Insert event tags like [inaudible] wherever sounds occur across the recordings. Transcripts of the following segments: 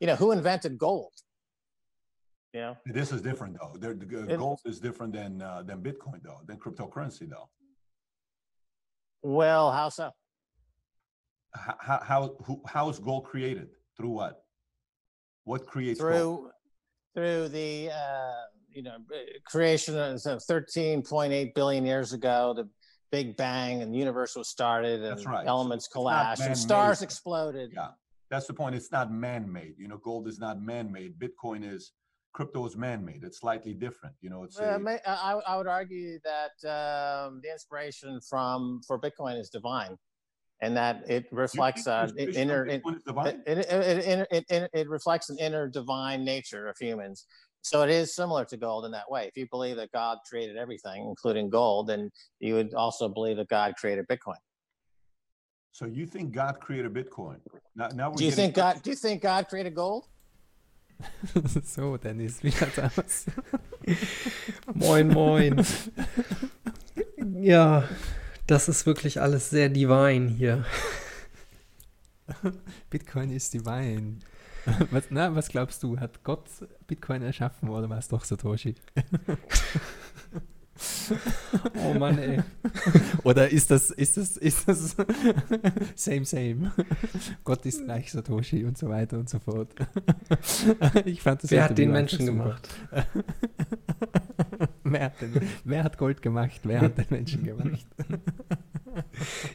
you know, who invented gold? You know, This is different though. The, the It- gold is different than uh, than Bitcoin though, than cryptocurrency though. well, how so? How how how, who, how is gold created? Through what? What creates gold? Through through the uh, you know creation of so 13.8 billion years ago, the Big Bang and the universe was started, and That's right. Elements it's not collapsed, and stars exploded. Yeah, that's the point. It's not man-made. You know, gold is not man-made. Bitcoin is crypto is man-made. It's slightly different. You know, it's a, may, I, I would argue that um, the inspiration from for Bitcoin is divine, and that it reflects uh, inner it, Bitcoin is divine? it, it, it, it, it reflects an inner divine nature of humans. So it is similar to gold in that way. If you believe that God created everything, including gold, then you would also believe that God created Bitcoin. So you think God created Bitcoin? Now, now we're Do you think God? Do you think God created gold? [laughs] so, Dennis, wie schaut's aus? [laughs] Moin, moin. ja, das ist wirklich alles sehr divine hier. [laughs] Bitcoin ist divine. Was, na, was glaubst du? Hat Gott Bitcoin erschaffen oder war es doch Satoshi? [laughs] Oh Mann, ey. Oder ist das, ist das, ist das [laughs] same, same? Gott ist gleich Satoshi und so weiter und so fort. [laughs] Ich fand das Wer hat den Menschen gemacht? wer, hat den, wer hat Gold gemacht? Wer hat den Menschen gemacht?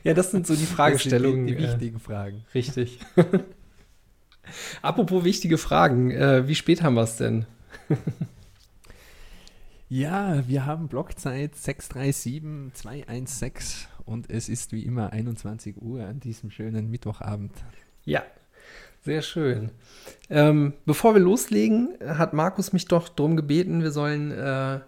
Ja, das sind so die Fragestellungen. Die, die äh, wichtigen Fragen. Richtig. Apropos wichtige Fragen, äh, wie spät haben wir es denn? Ja, wir haben Blockzeit 637216 und es ist wie immer 21 Uhr an diesem schönen Mittwochabend. Ja, sehr schön. Ähm, bevor wir loslegen, hat Markus mich doch darum gebeten, wir sollen äh,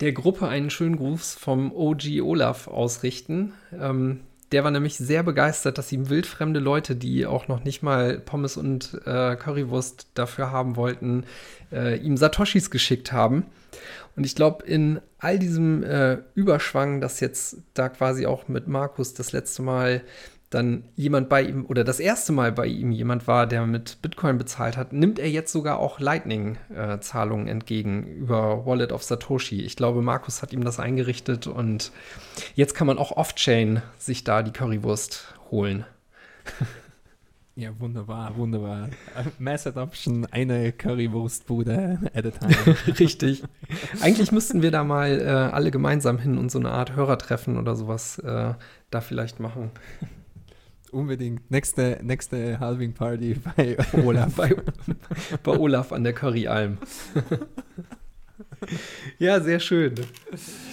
der Gruppe einen schönen Gruß vom OG Olaf ausrichten. Ähm, der war nämlich sehr begeistert, dass ihm wildfremde Leute, die auch noch nicht mal Pommes und äh, Currywurst dafür haben wollten, äh, ihm Satoshis geschickt haben. Und ich glaube, in all diesem äh, Überschwang, dass jetzt da quasi auch mit Markus das letzte Mal dann jemand bei ihm oder das erste Mal bei ihm jemand war, der mit Bitcoin bezahlt hat, nimmt er jetzt sogar auch Lightning-Zahlungen entgegen über Wallet of Satoshi. Ich glaube, Markus hat ihm das eingerichtet und jetzt kann man auch off-chain sich da die Currywurst holen. [laughs] Ja, wunderbar, wunderbar. Äh, Mass Adoption, eine Currywurstbude at a time. [laughs] Richtig. Eigentlich müssten wir da mal äh, alle gemeinsam hin und so eine Art Hörertreffen oder sowas äh, da vielleicht machen. Unbedingt. Nächste, nächste Halving Party bei [laughs] Olaf. bei, bei Olaf an der Curryalm. [laughs] [laughs] ja, sehr schön.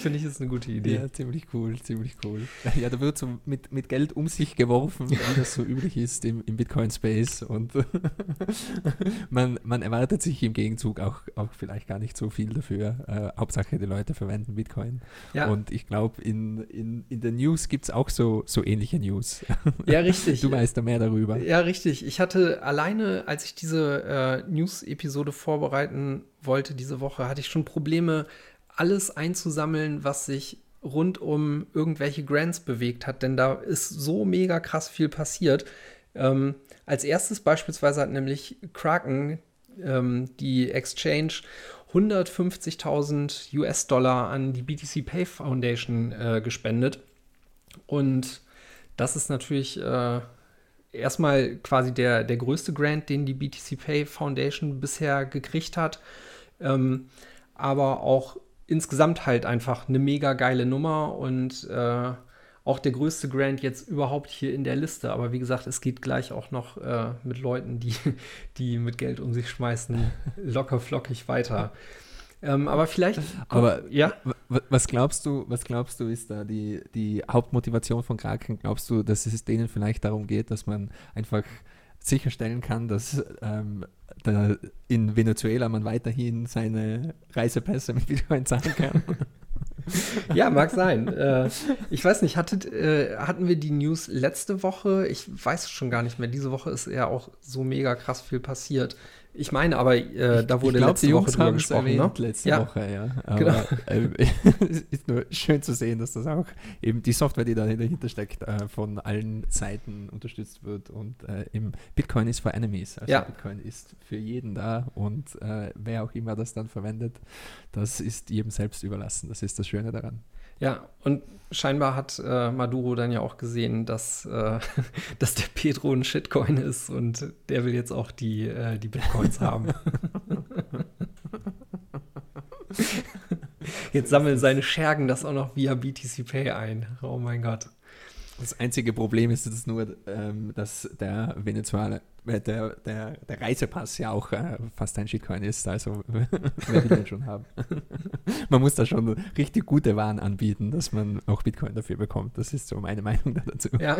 Finde ich, ist eine gute Idee. Ja, ziemlich cool, ziemlich cool. Ja, da wird so mit, mit Geld um sich geworfen, wie das so üblich ist im, im Bitcoin-Space. Und [laughs] man, man erwartet sich im Gegenzug auch, auch vielleicht gar nicht so viel dafür. Äh, Hauptsache, die Leute verwenden Bitcoin. Ja. Und ich glaube, in, in, in der News gibt es auch so, so ähnliche News. [laughs] Ja, richtig. Du weißt da mehr darüber. Ja, richtig. Ich hatte alleine, als ich diese äh, News-Episode vorbereiten wollte diese Woche, hatte ich schon Probleme, alles einzusammeln, was sich rund um irgendwelche Grants bewegt hat, denn da ist so mega krass viel passiert. Ähm, als erstes beispielsweise hat nämlich Kraken, ähm, die Exchange, 150.000 US-Dollar an die BTC Pay Foundation äh, gespendet. Und das ist natürlich äh, erstmal quasi der, der größte Grant, den die BTC Pay Foundation bisher gekriegt hat. Ähm, aber auch insgesamt halt einfach eine mega geile Nummer und äh, auch der größte Grant jetzt überhaupt hier in der Liste. Aber wie gesagt, es geht gleich auch noch äh, mit Leuten, die, [laughs] die mit Geld um sich schmeißen, [laughs] locker flockig weiter. Ähm, aber vielleicht. Aber ja. was glaubst du, was glaubst du, ist da die, die Hauptmotivation von Kraken? Glaubst du, dass es denen vielleicht darum geht, dass man einfach sicherstellen kann, dass ähm, da in Venezuela man weiterhin seine Reisepässe mit Bitcoin zahlen kann? Ja, mag sein. äh, ich weiß nicht, hattet, äh, hatten wir die News letzte Woche? Ich weiß schon gar nicht mehr. Diese Woche ist ja auch so mega krass viel passiert Ich meine, aber äh, da wurde glaub, letzte Woche drüber gesprochen, erwähnt ne? letzte Ja. Woche, ja. Aber Genau. äh, [laughs] es ist nur schön zu sehen, dass das auch eben die Software, die da dahinter steckt, äh, von allen Seiten unterstützt wird. Und äh, eben Bitcoin ist for enemies. Also Ja. Bitcoin ist für jeden da und äh, wer auch immer das dann verwendet, das ist jedem selbst überlassen. Das ist das Schöne daran. Ja, und scheinbar hat äh, Maduro dann ja auch gesehen, dass, äh, [laughs] dass der Pedro ein Shitcoin ist und der will jetzt auch die, äh, die Bitcoins haben. [laughs] Jetzt sammeln seine Schergen das auch noch via BTC Pay ein. Oh mein Gott. Das einzige Problem ist jetzt nur, ähm, dass der Venezuela, äh, der, der, der Reisepass ja auch äh, fast ein Shitcoin ist. Also [laughs] wer will den schon haben? [laughs] man muss da schon richtig gute Waren anbieten, dass man auch Bitcoin dafür bekommt. Das ist so meine Meinung da dazu. Ja.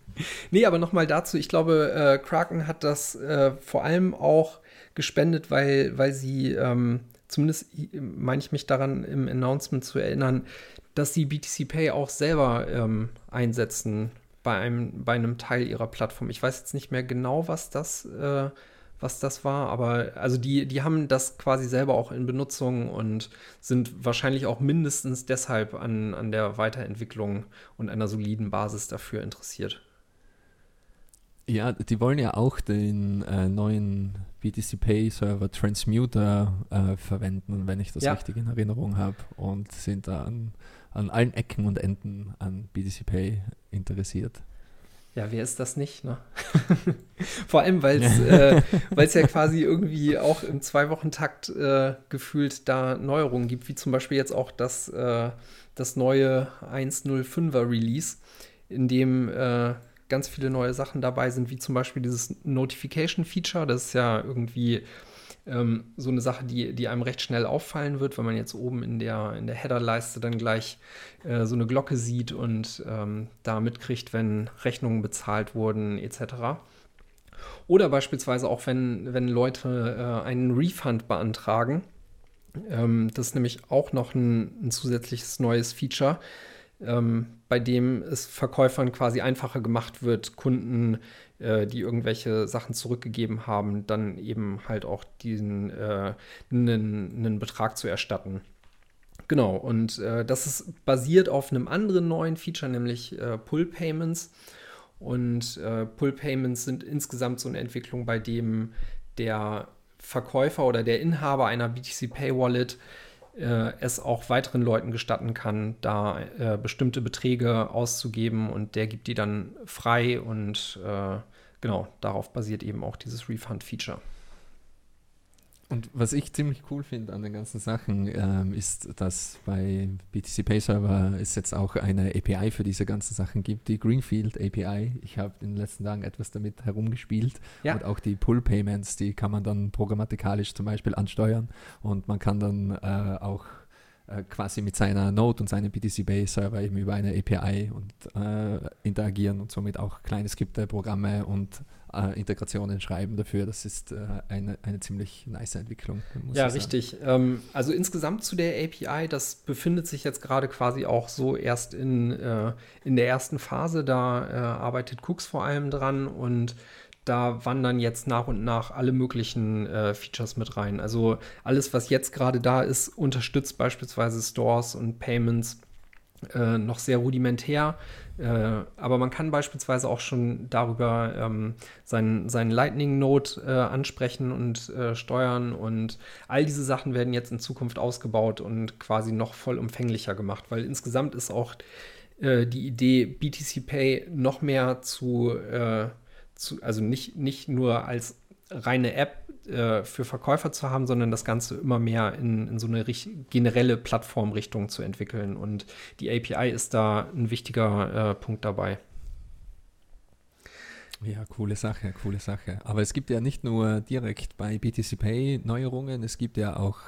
[laughs] nee, aber nochmal dazu. Ich glaube, äh, Kraken hat das äh, vor allem auch gespendet, weil, weil sie, ähm, zumindest meine ich mich daran im Announcement zu erinnern, dass sie BTC Pay auch selber ähm, einsetzen bei einem, bei einem Teil ihrer Plattform. Ich weiß jetzt nicht mehr genau, was das, äh, was das war, aber also die, die haben das quasi selber auch in Benutzung und sind wahrscheinlich auch mindestens deshalb an, an der Weiterentwicklung und einer soliden Basis dafür interessiert. Ja, die wollen ja auch den äh, neuen BTC Pay Server Transmuter äh, verwenden, wenn ich das Ja. richtig in Erinnerung habe, und sind da an, an allen Ecken und Enden an BTC Pay interessiert. Ja, wer ist das nicht, ne? [laughs] Vor allem, weil es [laughs] äh, weil's ja quasi irgendwie auch im Zwei-Wochen-Takt äh, gefühlt da Neuerungen gibt, wie zum Beispiel jetzt auch das, äh, das neue 1.05er Release, in dem äh, ganz viele neue Sachen dabei sind, wie zum Beispiel dieses Notification-Feature. Das ist ja irgendwie ähm, so eine Sache, die, die einem recht schnell auffallen wird, wenn man jetzt oben in der, in der Header-Leiste dann gleich äh, so eine Glocke sieht und ähm, da mitkriegt, wenn Rechnungen bezahlt wurden, etc. Oder beispielsweise auch, wenn, wenn Leute äh, einen Refund beantragen. Ähm, das ist nämlich auch noch ein, ein zusätzliches neues Feature, ähm, bei dem es Verkäufern quasi einfacher gemacht wird, Kunden, äh, die irgendwelche Sachen zurückgegeben haben, dann eben halt auch diesen äh, einen, einen Betrag zu erstatten. Genau, und äh, das ist basiert auf einem anderen neuen Feature, nämlich äh, Pull Payments. Und äh, Pull Payments sind insgesamt so eine Entwicklung, bei dem der Verkäufer oder der Inhaber einer BTC Pay Wallet äh, es auch weiteren Leuten gestatten kann, da äh, bestimmte Beträge auszugeben und der gibt die dann frei und äh, genau, darauf basiert eben auch dieses Refund-Feature. Und was ich ziemlich cool finde an den ganzen Sachen, ähm, ist, dass bei BTC Pay Server es jetzt auch eine API für diese ganzen Sachen gibt, die Greenfield API. Ich habe in den letzten Tagen etwas damit herumgespielt Ja. und auch die Pull Payments, die kann man dann programmatikalisch zum Beispiel ansteuern und man kann dann äh, auch äh, quasi mit seiner Node und seinem BTC Pay Server eben über eine API und äh, interagieren und somit auch kleine Skripte, Programme und äh, Integrationen schreiben dafür. Das ist äh, eine, eine ziemlich nice Entwicklung. Ja, richtig. Ähm, also insgesamt zu der API, das befindet sich jetzt gerade quasi auch so erst in, äh, in der ersten Phase. Da äh, arbeitet Cooks vor allem dran und da wandern jetzt nach und nach alle möglichen äh, Features mit rein. Also alles, was jetzt gerade da ist, unterstützt beispielsweise Stores und Payments äh, noch sehr rudimentär. Äh, aber man kann beispielsweise auch schon darüber ähm, seinen, seinen Lightning-Node äh, ansprechen und äh, steuern. Und all diese Sachen werden jetzt in Zukunft ausgebaut und quasi noch vollumfänglicher gemacht, weil insgesamt ist auch äh, die Idee, BTC Pay noch mehr zu, zu also nicht, nicht nur als reine App äh, für Verkäufer zu haben, sondern das Ganze immer mehr in, in so eine generelle Plattformrichtung zu entwickeln. Und die API ist da ein wichtiger äh, Punkt dabei. Ja, coole Sache, coole Sache. Aber es gibt ja nicht nur direkt bei BTC Pay Neuerungen, es gibt ja auch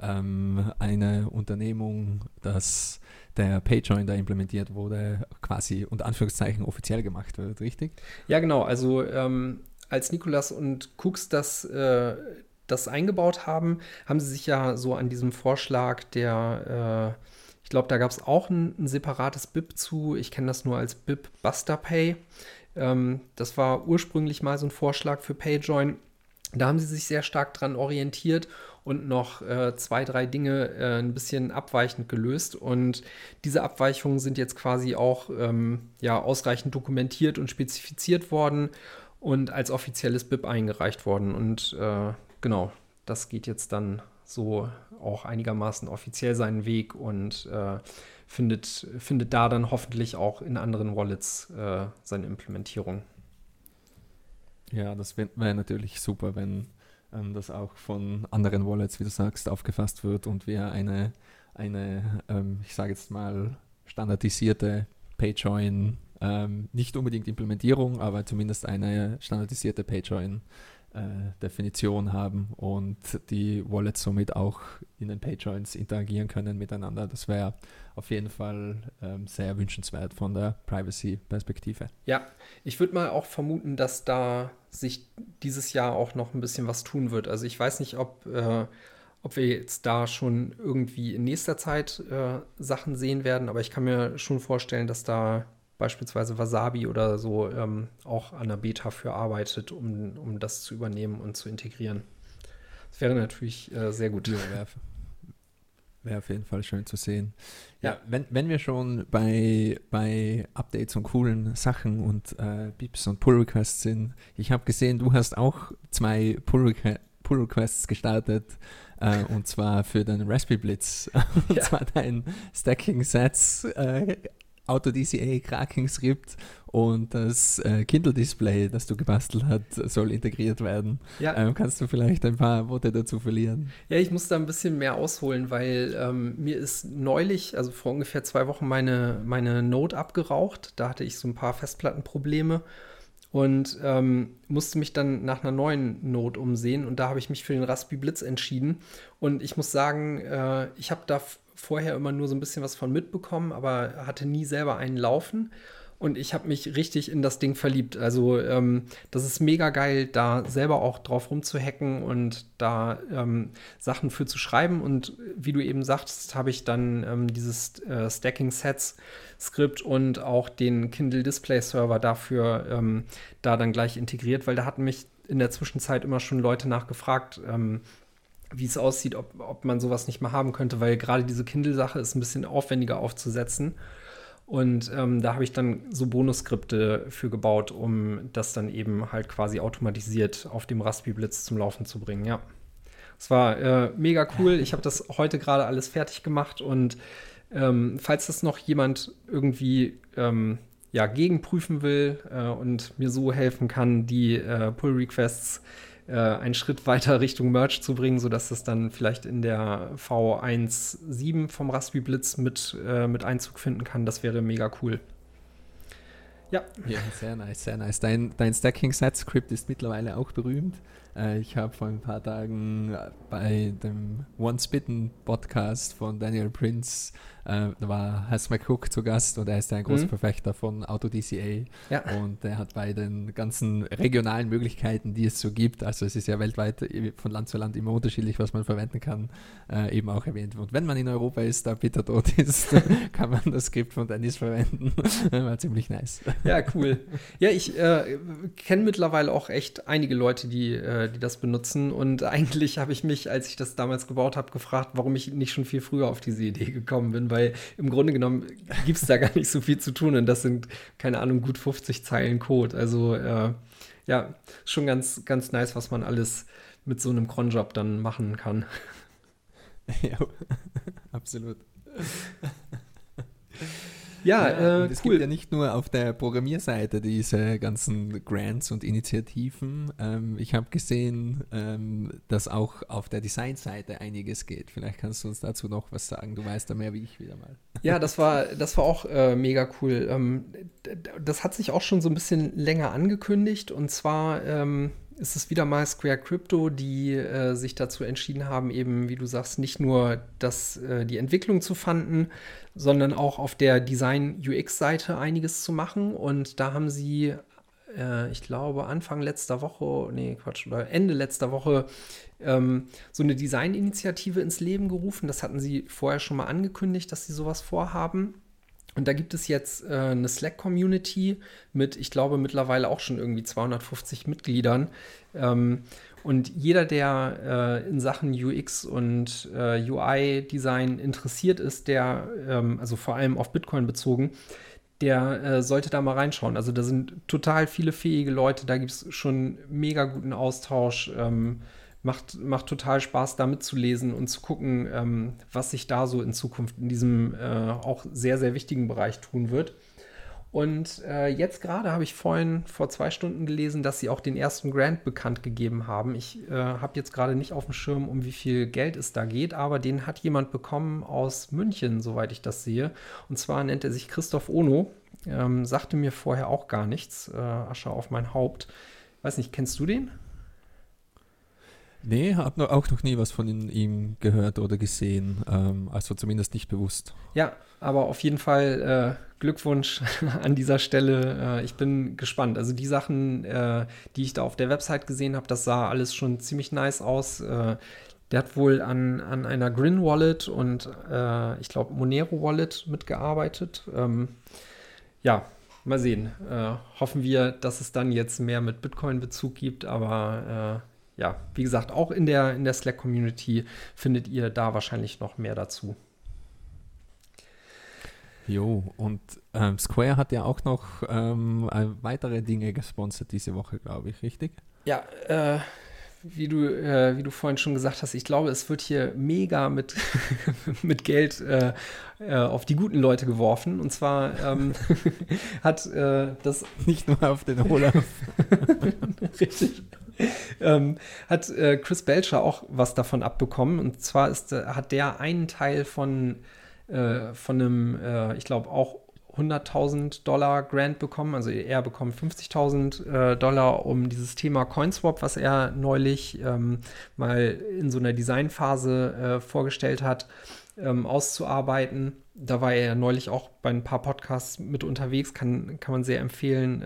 ähm, eine Unternehmung, dass der PayJoin da implementiert wurde, quasi unter Anführungszeichen offiziell gemacht wird, richtig? Ja, genau. Also ähm, als Nikolas und Cooks das, äh, das eingebaut haben, haben sie sich ja so an diesem Vorschlag der, äh, ich glaube, da gab es auch ein, ein separates BIP zu. Ich kenne das nur als BIP Buster Pay. Ähm, das war ursprünglich mal so ein Vorschlag für PayJoin. Da haben sie sich sehr stark dran orientiert und noch äh, zwei, drei Dinge äh, ein bisschen abweichend gelöst. Und diese Abweichungen sind jetzt quasi auch ähm, ja, ausreichend dokumentiert und spezifiziert worden und als offizielles BIP eingereicht worden. Und äh, genau, das geht jetzt dann so auch einigermaßen offiziell seinen Weg und äh, findet, findet da dann hoffentlich auch in anderen Wallets äh, seine Implementierung. Ja, das wäre wär natürlich super, wenn ähm, das auch von anderen Wallets, wie du sagst, aufgefasst wird und wir eine, eine ähm, ich sage jetzt mal, standardisierte PayJoin, ähm, nicht unbedingt Implementierung, aber zumindest eine standardisierte PayJoin äh, haben und die Wallets somit auch in den Payjoins interagieren können miteinander. Das wäre auf jeden Fall ähm, sehr wünschenswert von der Privacy-Perspektive. Ja, ich würde mal auch vermuten, dass da sich dieses Jahr auch noch ein bisschen was tun wird. Also ich weiß nicht, ob, äh, ob wir jetzt da schon irgendwie in nächster Zeit äh, Sachen sehen werden, aber ich kann mir schon vorstellen, dass da beispielsweise Wasabi oder so ähm, auch an der Beta für arbeitet, um, um das zu übernehmen und zu integrieren. Das wäre natürlich äh, sehr gut. Ja, wäre wär auf jeden Fall schön zu sehen. Ja, ja, wenn, wenn wir schon bei, bei Updates und coolen Sachen und äh, Bips und Pull-Requests sind, ich habe gesehen, du hast auch zwei Pull-Requests gestartet. Uh, und zwar für den Raspberry Blitz. [laughs] und ja. zwar dein Stacking Sets äh, AutoDCA Cracking Script und das äh, Kindle-Display, das du gebastelt hast, soll integriert werden. Ja. Ähm, kannst du vielleicht ein paar Worte dazu verlieren? Ja, ich muss da ein bisschen mehr ausholen, weil ähm, mir ist neulich, also vor ungefähr zwei Wochen, meine, meine Note abgeraucht. Da hatte ich so ein paar Festplattenprobleme und ähm, musste mich dann nach einer neuen Note umsehen und da habe ich mich für den Raspberry Blitz entschieden und ich muss sagen, äh, ich habe da vorher immer nur so ein bisschen was von mitbekommen, aber hatte nie selber einen laufen. Und ich habe mich richtig in das Ding verliebt. Also ähm, das ist mega geil, da selber auch drauf rumzuhacken und da ähm, Sachen für zu schreiben. Und wie du eben sagst, habe ich dann ähm, dieses äh, Stacking Sets Skript und auch den Kindle Display Server dafür ähm, da dann gleich integriert, weil da hatten mich in der Zwischenzeit immer schon Leute nachgefragt, ähm, wie es aussieht, ob, ob man sowas nicht mal haben könnte, weil gerade diese Kindle-Sache ist ein bisschen aufwendiger aufzusetzen. Und ähm, da habe ich dann so Bonusskripte für gebaut, um das dann eben halt quasi automatisiert auf dem Raspberry Blitz zum Laufen zu bringen, ja. Es war äh, mega cool. Ich habe das heute gerade alles fertig gemacht und ähm, falls das noch jemand irgendwie ähm, ja, gegenprüfen will äh, und mir so helfen kann, die äh, Pull-Requests äh, einen Schritt weiter [laughs] Richtung Merch zu bringen, sodass das dann vielleicht in der V1.7 vom Raspberry Blitz mit, äh, mit Einzug finden kann. Das wäre mega cool. Ja. Ja, sehr nice, sehr nice. Dein, dein Stacking-Set-Script ist mittlerweile auch berühmt. Äh, ich habe vor ein paar Tagen bei dem One Spitten Podcast von Daniel Prince äh, da war Has McCook zu Gast und er ist ein großer mhm. Verfechter von AutoDCA. Ja. Und er hat bei den ganzen regionalen Möglichkeiten, die es so gibt, also es ist ja weltweit von Land zu Land immer unterschiedlich, was man verwenden kann, äh, eben auch erwähnt. Und wenn man in Europa ist, da Peter tot ist, [laughs] kann man das Skript von Dennis verwenden. [laughs] war ziemlich nice. Ja, cool. Ja, ich äh, kenne mittlerweile auch echt einige Leute, die, äh, die das benutzen. Und [laughs] eigentlich habe ich mich, als ich das damals gebaut habe, gefragt, warum ich nicht schon viel früher auf diese Idee gekommen bin, weil weil im Grunde genommen gibt es da gar nicht so viel zu tun und das sind, keine Ahnung, gut 50 Zeilen Code. Also äh, ja, schon ganz, ganz nice, was man alles mit so einem Cronjob dann machen kann. [laughs] Ja, [laughs] absolut. [laughs] Ja, ja äh, es cool. gibt ja nicht nur auf der Programmierseite diese ganzen Grants und Initiativen. Ähm, ich habe gesehen, ähm, dass auch auf der Designseite einiges geht. Vielleicht kannst du uns dazu noch was sagen. Du weißt da mehr wie ich wieder mal. Ja, das war, das war auch äh, mega cool. Ähm, das hat sich auch schon so ein bisschen länger angekündigt und zwar ähm, ist es wieder mal Square Crypto, die äh, sich dazu entschieden haben, eben, wie du sagst, nicht nur das, äh, die Entwicklung zu fanden, sondern auch auf der Design-UX-Seite einiges zu machen. Und da haben sie, äh, ich glaube, Anfang letzter Woche, nee, Quatsch, oder Ende letzter Woche ähm, so eine Design-Initiative ins Leben gerufen. Das hatten sie vorher schon mal angekündigt, dass sie sowas vorhaben. Und da gibt es jetzt äh, eine Slack-Community mit, ich glaube, mittlerweile auch schon irgendwie 250 Mitgliedern. Ähm, und jeder, der äh, in Sachen UX und äh, UI-Design interessiert ist, der, ähm, also vor allem auf Bitcoin bezogen, der äh, sollte da mal reinschauen. Also da sind total viele fähige Leute, da gibt es schon mega guten Austausch. Ähm, macht, macht total Spaß, da mitzulesen und zu gucken, ähm, was sich da so in Zukunft in diesem äh, auch sehr, sehr wichtigen Bereich tun wird. Und äh, jetzt gerade habe ich vorhin vor zwei Stunden gelesen, dass sie auch den ersten Grant bekannt gegeben haben. Ich äh, habe jetzt gerade nicht auf dem Schirm, um wie viel Geld es da geht, aber den hat jemand bekommen aus München, soweit ich das sehe. Und zwar nennt er sich Christoph Ono. Ähm, sagte mir vorher auch gar nichts. Äh, Asche auf mein Haupt. Weiß nicht, kennst du den? Nee, habe auch noch nie was von ihm gehört oder gesehen. Ähm, also zumindest nicht bewusst. Ja, aber auf jeden Fall äh, Glückwunsch [laughs] an dieser Stelle. Äh, ich bin gespannt. Also die Sachen, äh, die ich da auf der Website gesehen habe, das sah alles schon ziemlich nice aus. Äh, der hat wohl an, an einer Grin Wallet und äh, ich glaube Monero Wallet mitgearbeitet. Ähm, ja, mal sehen. Äh, hoffen wir, dass es dann jetzt mehr mit Bitcoin-Bezug gibt, aber ja, wie gesagt, auch in der, in der Slack-Community findet ihr da wahrscheinlich noch mehr dazu. Jo, und ähm, Square hat ja auch noch ähm, äh, weitere Dinge gesponsert diese Woche, glaube ich, richtig? Ja, äh, wie, du, äh, wie du vorhin schon gesagt hast, ich glaube, es wird hier mega mit, [laughs] mit Geld äh, äh, auf die guten Leute geworfen. Und zwar ähm, [laughs] hat äh, das. Nicht nur auf den Olaf. [laughs] Richtig. ähm, hat äh, Chris Belcher auch was davon abbekommen. Und zwar ist, äh, hat der einen Teil von, von einem, ich glaube, auch 100.000 Dollar Grant bekommen. Also er bekommt 50.000 äh, Dollar, um dieses Thema CoinSwap, was er neulich ähm, mal in so einer Designphase äh, vorgestellt hat, ähm, auszuarbeiten. Da war er neulich auch bei ein paar Podcasts mit unterwegs, kann, kann man sehr empfehlen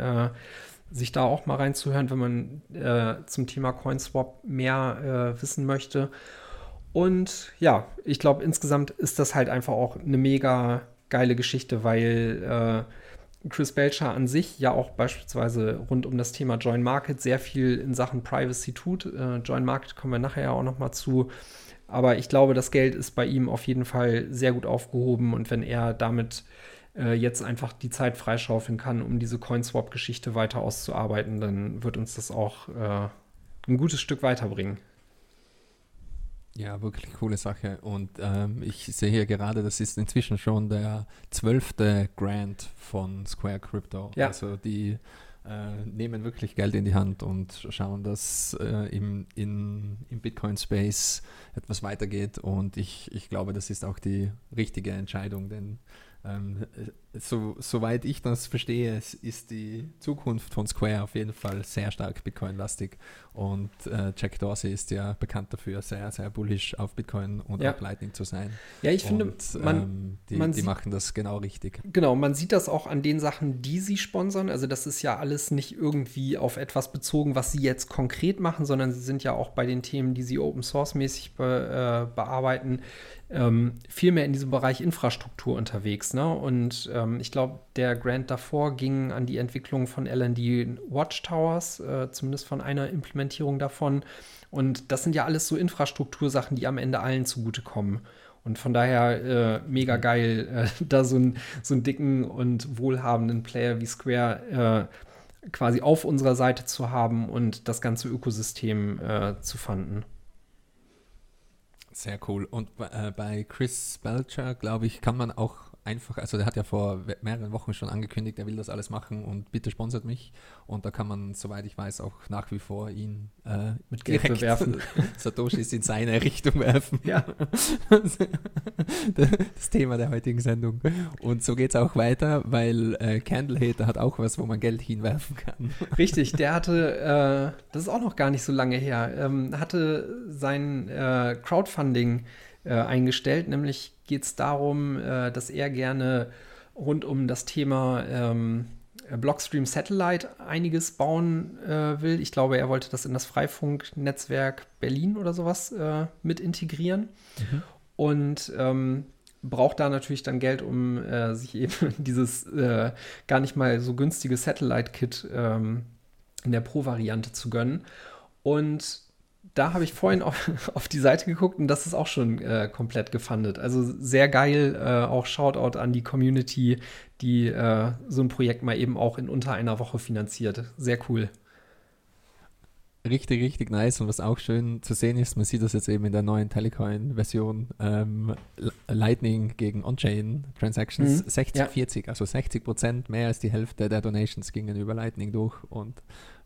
sich da auch mal reinzuhören, wenn man äh, zum Thema CoinSwap mehr äh, wissen möchte. Und ja, ich glaube, insgesamt ist das halt einfach auch eine mega geile Geschichte, weil äh, Chris Belcher an sich ja auch beispielsweise rund um das Thema Join Market sehr viel in Sachen Privacy tut. Äh, Join Market kommen wir nachher ja auch noch mal zu. Aber ich glaube, das Geld ist bei ihm auf jeden Fall sehr gut aufgehoben und wenn er damit äh, jetzt einfach die Zeit freischaufeln kann, um diese Coinswap-Geschichte weiter auszuarbeiten, dann wird uns das auch äh, ein gutes Stück weiterbringen. Ja, wirklich coole Sache. Und ähm, ich sehe hier gerade, das ist inzwischen schon der zwölfte Grant von Square Crypto. Ja. Also die äh, nehmen wirklich Geld in die Hand und schauen, dass äh, im, in, im Bitcoin-Space etwas weitergeht. Und ich, ich glaube, das ist auch die richtige Entscheidung, denn ähm, so, soweit ich das verstehe, ist die Zukunft von Square auf jeden Fall sehr stark Bitcoin-lastig. Und äh, Jack Dorsey ist ja bekannt dafür, sehr, sehr bullish auf Bitcoin und ja. auf Lightning zu sein. Ja, ich finde, man, ähm, die, man die machen das genau richtig. Genau, man sieht das auch an den Sachen, die sie sponsern. Also das ist ja alles nicht irgendwie auf etwas bezogen, was sie jetzt konkret machen, sondern sie sind ja auch bei den Themen, die sie Open Source-mäßig be, äh, bearbeiten, ähm, viel mehr in diesem Bereich Infrastruktur unterwegs. Ne? Und ähm, ich glaube, der Grant davor ging an die Entwicklung von LND Watchtowers, äh, zumindest von einer Implementierung davon. Und das sind ja alles so Infrastruktursachen, die am Ende allen zugutekommen. Und von daher äh, mega geil, äh, [laughs] da so, ein, so einen dicken und wohlhabenden Player wie Square äh, quasi auf unserer Seite zu haben und das ganze Ökosystem äh, zu fanden. Sehr cool. Und äh, bei Chris Belcher, glaube ich, kann man auch einfach, also der hat ja vor mehreren Wochen schon angekündigt, er will das alles machen und bitte sponsert mich. Und da kann man, soweit ich weiß, auch nach wie vor ihn äh, mit Geld bewerfen. [laughs] Satoshis in seine Richtung werfen. Ja. [laughs] das Thema der heutigen Sendung. Und so geht es auch weiter, weil äh, Candle Hater hat auch was, wo man Geld hinwerfen kann. Richtig, der [laughs] hatte, äh, das ist auch noch gar nicht so lange her, ähm, hatte sein äh, Crowdfunding äh, eingestellt. Nämlich geht es darum, äh, dass er gerne rund um das Thema ähm, Blockstream Satellite einiges bauen äh, will. Ich glaube, er wollte das in das Freifunknetzwerk Berlin oder sowas äh, mit integrieren. Mhm. Und ähm, braucht da natürlich dann Geld, um äh, sich eben [laughs] dieses äh, gar nicht mal so günstige Satellite-Kit ähm, in der Pro-Variante zu gönnen. Und da habe ich vorhin auf, [laughs] auf, die Seite geguckt und das ist auch schon äh, komplett gefundet. Also sehr geil, äh, auch Shoutout an die Community, die äh, so ein Projekt mal eben auch in unter einer Woche finanziert. Sehr cool. Richtig, richtig nice. Und was auch schön zu sehen ist, man sieht das jetzt eben in der neuen Telecoin-Version, ähm, Lightning gegen On-Chain Transactions, mhm. 60-40, ja. also 60 Prozent mehr als die Hälfte der Donations gingen über Lightning durch und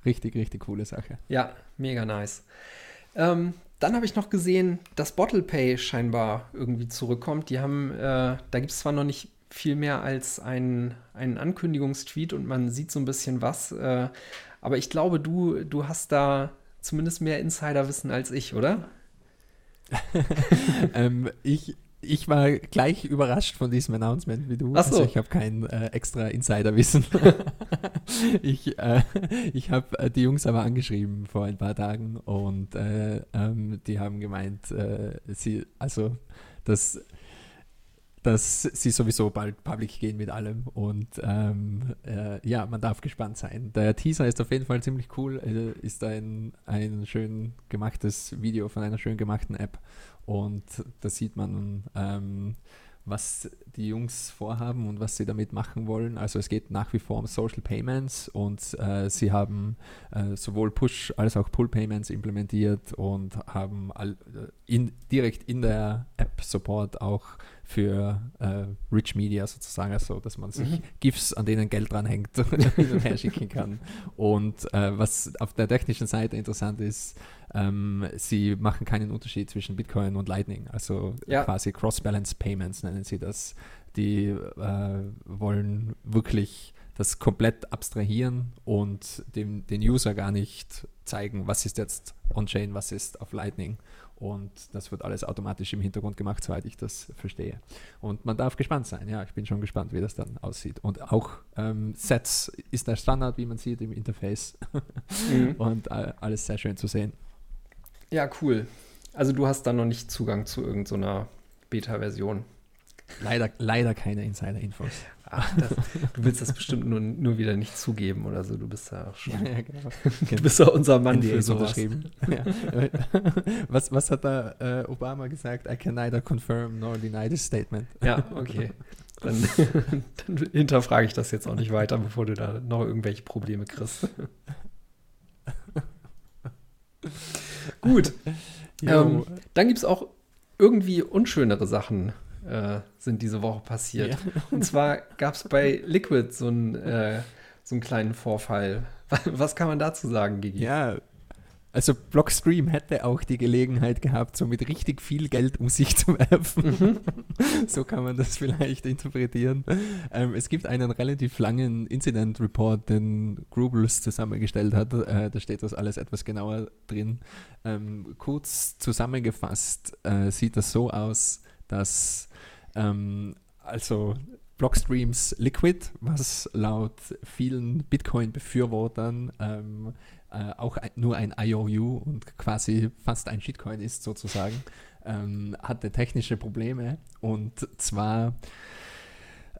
richtig, richtig coole Sache. Ja, mega nice. Ähm, dann habe ich noch gesehen, dass Bottle Pay scheinbar irgendwie zurückkommt. Die haben, äh, da gibt es zwar noch nicht viel mehr als einen, einen Ankündigungstweet und man sieht so ein bisschen was, äh, aber ich glaube, du, du hast da zumindest mehr Insiderwissen als ich, oder? [laughs] ähm, ich, ich war gleich überrascht von diesem Announcement wie du. Ach so. Also ich habe kein äh, extra Insiderwissen. [laughs] ich äh, ich habe äh, die Jungs aber angeschrieben vor ein paar Tagen und äh, ähm, die haben gemeint, äh, sie, also das dass sie sowieso bald public gehen mit allem und ähm, äh, ja, man darf gespannt sein. Der Teaser ist auf jeden Fall ziemlich cool, ist ein, ein schön gemachtes Video von einer schön gemachten App und da sieht man ähm, was die Jungs vorhaben und was sie damit machen wollen. Also es geht nach wie vor um Social Payments und äh, sie haben äh, sowohl Push als auch Pull Payments implementiert und haben all, äh, in, direkt in der App Support auch für äh, Rich Media sozusagen, also dass man sich mhm. GIFs, an denen Geld dranhängt, [laughs] [laughs] und her schicken kann. Und äh, was auf der technischen Seite interessant ist, ähm, sie machen keinen Unterschied zwischen Bitcoin und Lightning, also ja. quasi Cross-Balance Payments nennen sie das. Die äh, wollen wirklich das komplett abstrahieren und dem, den User gar nicht zeigen, was ist jetzt on-chain, was ist auf Lightning. Und das wird alles automatisch im Hintergrund gemacht, soweit ich das verstehe. Und man darf gespannt sein. Ja, ich bin schon gespannt, wie das dann aussieht. Und auch ähm, Sets ist der Standard, wie man sieht im Interface. [laughs] Mhm. Und äh, alles sehr schön zu sehen. Ja, cool. Also du hast da noch nicht Zugang zu irgendeiner so Beta-Version. Leider, leider keine Insider-Infos. du willst das bestimmt nur, nur wieder nicht zugeben oder so. Du bist ja auch schon. Ja, ja, genau. [laughs] Du bist ja unser Mann für sowas. Ja. [laughs] Was, was hat da äh, Obama gesagt? I can neither confirm nor deny this statement. Ja, okay. Dann, [laughs] dann hinterfrage ich das jetzt auch nicht weiter, bevor du da noch irgendwelche Probleme kriegst. Gut. [laughs] Ähm, dann gibt es auch irgendwie unschönere Sachen, äh, sind diese Woche passiert. Ja. [laughs] Und zwar gab es bei Liquid so, ein, äh, so einen kleinen Vorfall. [laughs] Was kann man dazu sagen, Gigi? Ja, also Blockstream hätte auch die Gelegenheit gehabt, so mit richtig viel Geld um sich zu werfen. Mhm. [laughs] so kann man das vielleicht interpretieren. Ähm, es gibt einen relativ langen Incident Report, den Grubels zusammengestellt hat. Äh, da steht das alles etwas genauer drin. Ähm, kurz zusammengefasst äh, sieht das so aus, dass ähm, also Blockstreams Liquid, was laut vielen Bitcoin-Befürwortern ähm, äh, auch nur ein IOU und quasi fast ein Shitcoin ist sozusagen, ähm, hatte technische Probleme und zwar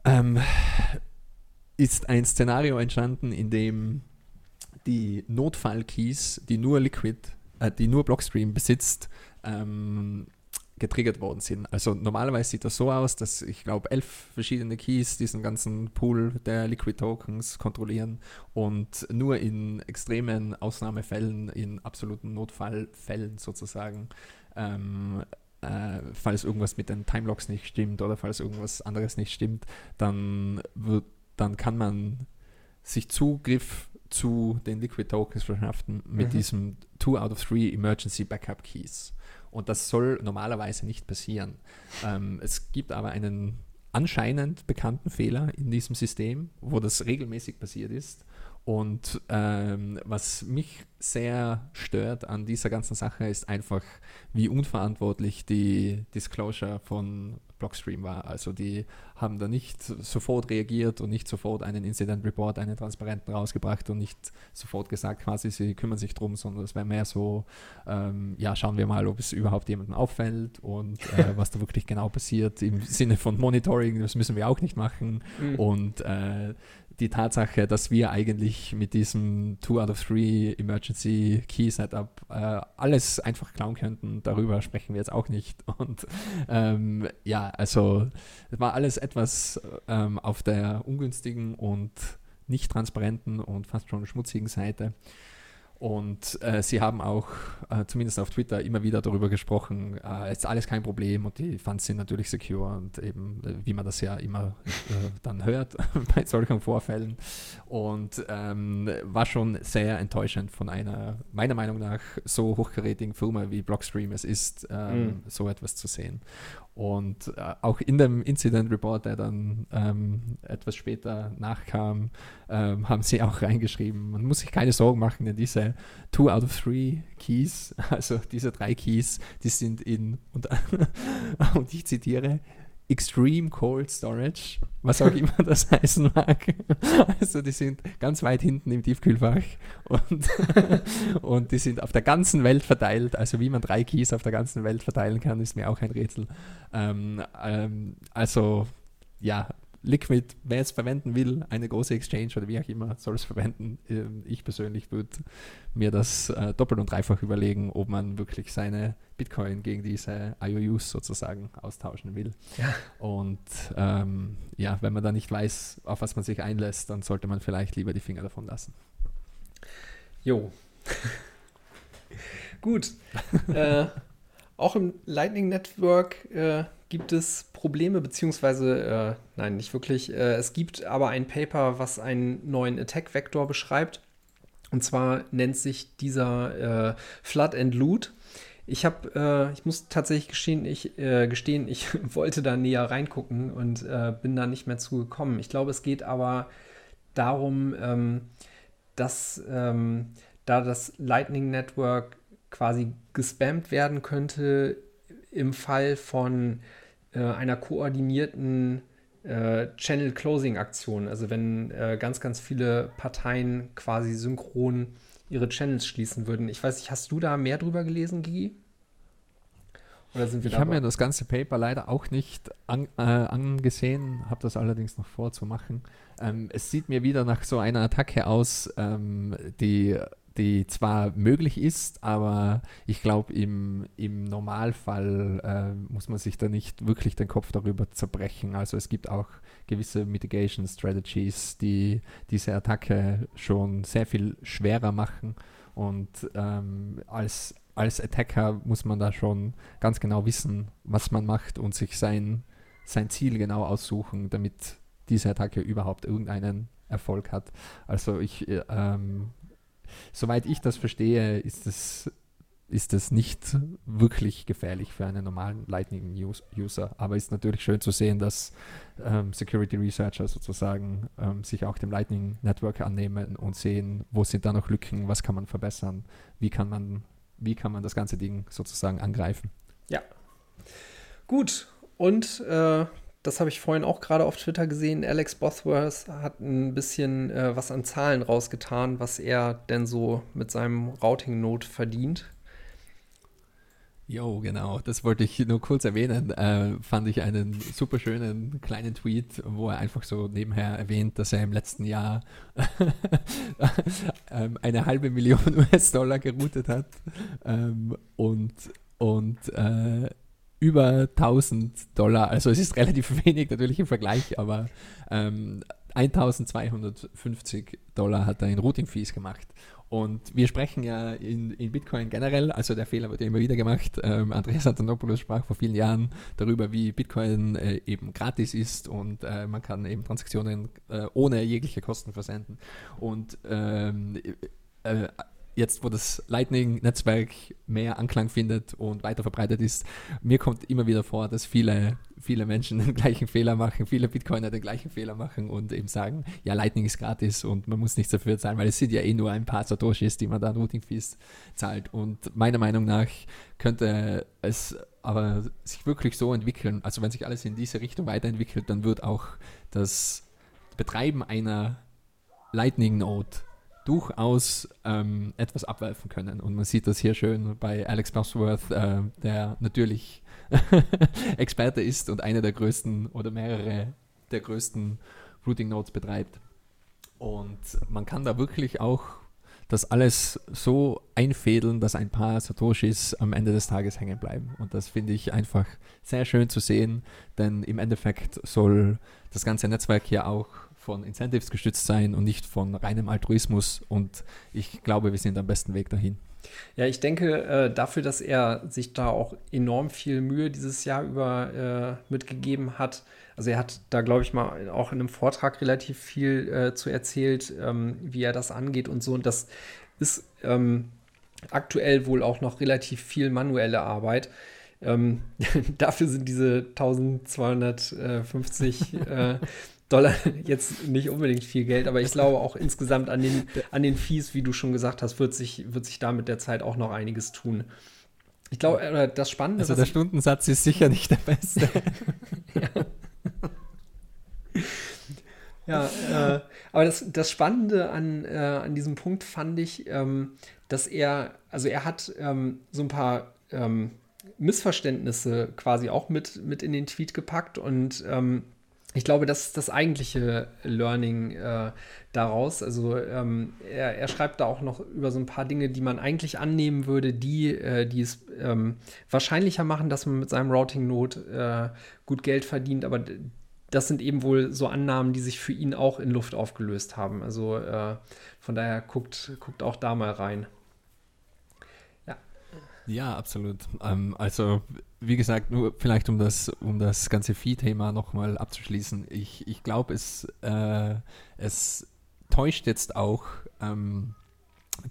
ähm, ist ein Szenario entstanden, in dem die Notfall-Keys, die nur Liquid, äh, die nur Blockstream besitzt, ähm, getriggert worden sind. Also normalerweise sieht das so aus, dass ich glaube elf verschiedene Keys diesen ganzen Pool der Liquid Tokens kontrollieren und nur in extremen Ausnahmefällen, in absoluten Notfallfällen sozusagen, ähm, äh, falls irgendwas mit den Timelocks nicht stimmt oder falls irgendwas anderes nicht stimmt, dann wird, dann kann man sich Zugriff zu den Liquid Tokens verschaffen mit mhm. diesem 2 out of 3 Emergency Backup Keys. Und das soll normalerweise nicht passieren. Ähm, es gibt aber einen anscheinend bekannten Fehler in diesem System, wo das regelmäßig passiert ist. Und ähm, was mich sehr stört an dieser ganzen Sache ist einfach, wie unverantwortlich die Disclosure von Blockstream war. Also die haben da nicht sofort reagiert und nicht sofort einen Incident Report, einen Transparenten rausgebracht und nicht sofort gesagt, quasi sie kümmern sich drum, sondern es wäre mehr so, ähm, ja, schauen wir mal, ob es überhaupt jemandem auffällt und äh, [laughs] was da wirklich genau passiert im Sinne von Monitoring, das müssen wir auch nicht machen. Mhm. Und äh, die Tatsache, dass wir eigentlich mit diesem 2 out of 3 Emergency Key Setup äh, alles einfach klauen könnten, darüber sprechen wir jetzt auch nicht. [laughs] Und ähm, ja, also es war alles etwas ähm, auf der ungünstigen und nicht transparenten und fast schon schmutzigen Seite. Und äh, sie haben auch, äh, zumindest auf Twitter, immer wieder darüber gesprochen, äh, ist alles kein Problem und die Funds sind natürlich secure und eben, äh, wie man das ja immer äh, dann hört [laughs] bei solchen Vorfällen. Und ähm, war schon sehr enttäuschend von einer, meiner Meinung nach, so hochkarätigen Firma wie Blockstream es ist, ähm, mhm. so etwas zu sehen. Und äh, auch in dem Incident Report, der dann ähm, etwas später nachkam, ähm, haben sie auch reingeschrieben, man muss sich keine Sorgen machen, denn diese two out of three Keys, [laughs] also diese drei Keys, die sind in, und, [laughs] und ich zitiere, Extreme Cold Storage, was auch immer das [laughs] heißen mag. Also die sind ganz weit hinten im Tiefkühlfach und, [laughs] und die sind auf der ganzen Welt verteilt. Also wie man drei Keys auf der ganzen Welt verteilen kann, ist mir auch ein Rätsel. Ähm, ähm, also ja, Liquid, wer es verwenden will, eine große Exchange oder wie auch immer, soll es verwenden. Ähm, ich persönlich würde mir das äh, doppelt und dreifach überlegen, ob man wirklich seine Bitcoin gegen diese IOUs sozusagen austauschen will. Ja. Und ähm, ja, wenn man da nicht weiß, auf was man sich einlässt, dann sollte man vielleicht lieber die Finger davon lassen. Jo. [laughs] Gut. äh, auch im Lightning Network äh, gibt es Probleme, beziehungsweise, äh, nein, nicht wirklich. Äh, es gibt aber ein Paper, was einen neuen Attack-Vektor beschreibt. Und zwar nennt sich dieser äh, Flood and Loot. Ich habe, äh, ich muss tatsächlich gestehen, ich, äh, gestehen, ich [laughs] wollte da näher reingucken und äh, bin da nicht mehr zugekommen. Ich glaube, es geht aber darum, ähm, dass ähm, da das Lightning Network quasi gespammt werden könnte im Fall von äh, einer koordinierten äh, Channel Closing Aktion. Also wenn äh, ganz, ganz viele Parteien quasi synchron ihre Channels schließen würden. Ich weiß nicht, hast du da mehr drüber gelesen, Gigi? Oder sind wir ich habe mir das ganze Paper leider auch nicht an, äh, angesehen, habe das allerdings noch vorzumachen. Ähm, es sieht mir wieder nach so einer Attacke aus, ähm, die die zwar möglich ist, aber ich glaube, im, im Normalfall äh, muss man sich da nicht wirklich den Kopf darüber zerbrechen. Also es gibt auch gewisse Mitigation Strategies, die diese Attacke schon sehr viel schwerer machen. Und ähm, als, als Attacker muss man da schon ganz genau wissen, was man macht und sich sein, sein Ziel genau aussuchen, damit diese Attacke überhaupt irgendeinen Erfolg hat. Also ich äh, ähm, soweit ich das verstehe, ist es ist das nicht wirklich gefährlich für einen normalen Lightning-User. Aber ist natürlich schön zu sehen, dass ähm, Security Researcher sozusagen ähm, sich auch dem Lightning Network annehmen und sehen, wo sind da noch Lücken, was kann man verbessern, wie kann man, wie kann man das ganze Ding sozusagen angreifen. Ja. Gut. Und äh, das habe ich vorhin auch gerade auf Twitter gesehen. Alex Bothworth hat ein bisschen äh, was an Zahlen rausgetan, was er denn so mit seinem Routing-Node verdient. Jo, genau, das wollte ich nur kurz erwähnen. Äh, fand ich einen super schönen kleinen Tweet, wo er einfach so nebenher erwähnt, dass er im letzten Jahr [laughs] ähm, eine halbe Million [laughs] US-Dollar geroutet hat ähm, und, und äh, über 1000 Dollar, also es ist relativ [laughs] wenig natürlich im Vergleich, aber ähm, 1250 Dollar hat er in Routing-Fees gemacht. Und wir sprechen ja in, in Bitcoin generell, also der Fehler wird ja immer wieder gemacht. Ähm, Andreas Antonopoulos sprach vor vielen Jahren darüber, wie Bitcoin äh, eben gratis ist und äh, man kann eben Transaktionen äh, ohne jegliche Kosten versenden. Und ähm, äh, jetzt, wo das Lightning-Netzwerk mehr Anklang findet und weiter verbreitet ist, mir kommt immer wieder vor, dass viele, viele Menschen [laughs] den gleichen Fehler machen, viele Bitcoiner den gleichen Fehler machen und eben sagen, ja, Lightning ist gratis und man muss nichts dafür zahlen, weil es sind ja eh nur ein paar Satoshis, die man da an Routing-Fees zahlt. Und meiner Meinung nach könnte es aber sich wirklich so entwickeln, also wenn sich alles in diese Richtung weiterentwickelt, dann wird auch das Betreiben einer Lightning Node durchaus ähm, etwas abwerfen können. Und man sieht das hier schön bei Alex Bosworth, äh, der natürlich [laughs] Experte ist und einer der größten oder mehrere der größten Routing Nodes betreibt. Und man kann da wirklich auch das alles so einfädeln, dass ein paar Satoshis am Ende des Tages hängen bleiben. Und das finde ich einfach sehr schön zu sehen, denn im Endeffekt soll das ganze Netzwerk hier auch von Incentives gestützt sein und nicht von reinem Altruismus. Und ich glaube, wir sind am besten Weg dahin. Ja, ich denke, äh, dafür, dass er sich da auch enorm viel Mühe dieses Jahr über äh, mitgegeben hat. Also er hat da, glaube ich, mal auch in einem Vortrag relativ viel äh, zu erzählt, ähm, wie er das angeht und so. Und das ist ähm, aktuell wohl auch noch relativ viel manuelle Arbeit. Ähm, [laughs] dafür sind diese 1250 äh, Dollar [laughs] jetzt nicht unbedingt viel Geld, aber ich [laughs] glaube auch insgesamt an den, an den Fees, wie du schon gesagt hast, wird sich, wird sich da mit der Zeit auch noch einiges tun. Ich glaube, äh, das Spannende Also der Stundensatz ist sicher nicht der beste. [laughs] ja, ja äh, aber das, das Spannende an, äh, an diesem Punkt fand ich, ähm, dass er, also er hat ähm, so ein paar ähm, Missverständnisse quasi auch mit, mit in den Tweet gepackt und ähm, ich glaube, das ist das eigentliche Learning äh, daraus. Also ähm, er, er, schreibt da auch noch über so ein paar Dinge, die man eigentlich annehmen würde, die, äh, die es ähm, wahrscheinlicher machen, dass man mit seinem Routing-Node äh, gut Geld verdient. Aber das sind eben wohl so Annahmen, die sich für ihn auch in Luft aufgelöst haben. Also äh, von daher guckt, guckt auch da mal rein. Ja, absolut. Ähm, also, wie gesagt, nur vielleicht um das, um das ganze Vieh-Thema nochmal abzuschließen. Ich, ich glaube, es, äh, es täuscht jetzt auch, ähm,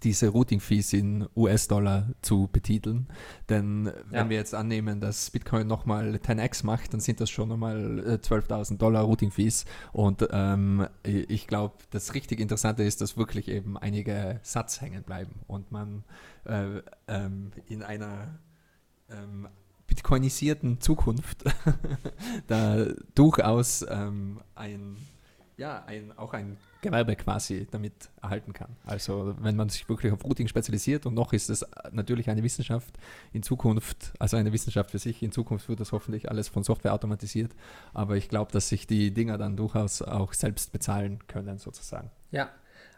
diese Routing-Fees in US-Dollar zu betiteln. Denn wenn ja. wir jetzt annehmen, dass Bitcoin nochmal 10x macht, dann sind das schon nochmal 12.000 äh, Dollar Routing-Fees. Und ähm, ich glaube, das richtig Interessante ist, dass wirklich eben einige Satz hängen bleiben und man äh, ähm, in einer ähm, bitcoinisierten Zukunft [laughs] da durchaus ähm, ein, ja, ein, auch ein Gewerbe quasi damit erhalten kann. Also wenn man sich wirklich auf Routing spezialisiert und noch ist es natürlich eine Wissenschaft in Zukunft, also eine Wissenschaft für sich, in Zukunft wird das hoffentlich alles von Software automatisiert, aber ich glaube, dass sich die Dinger dann durchaus auch selbst bezahlen können sozusagen. Ja,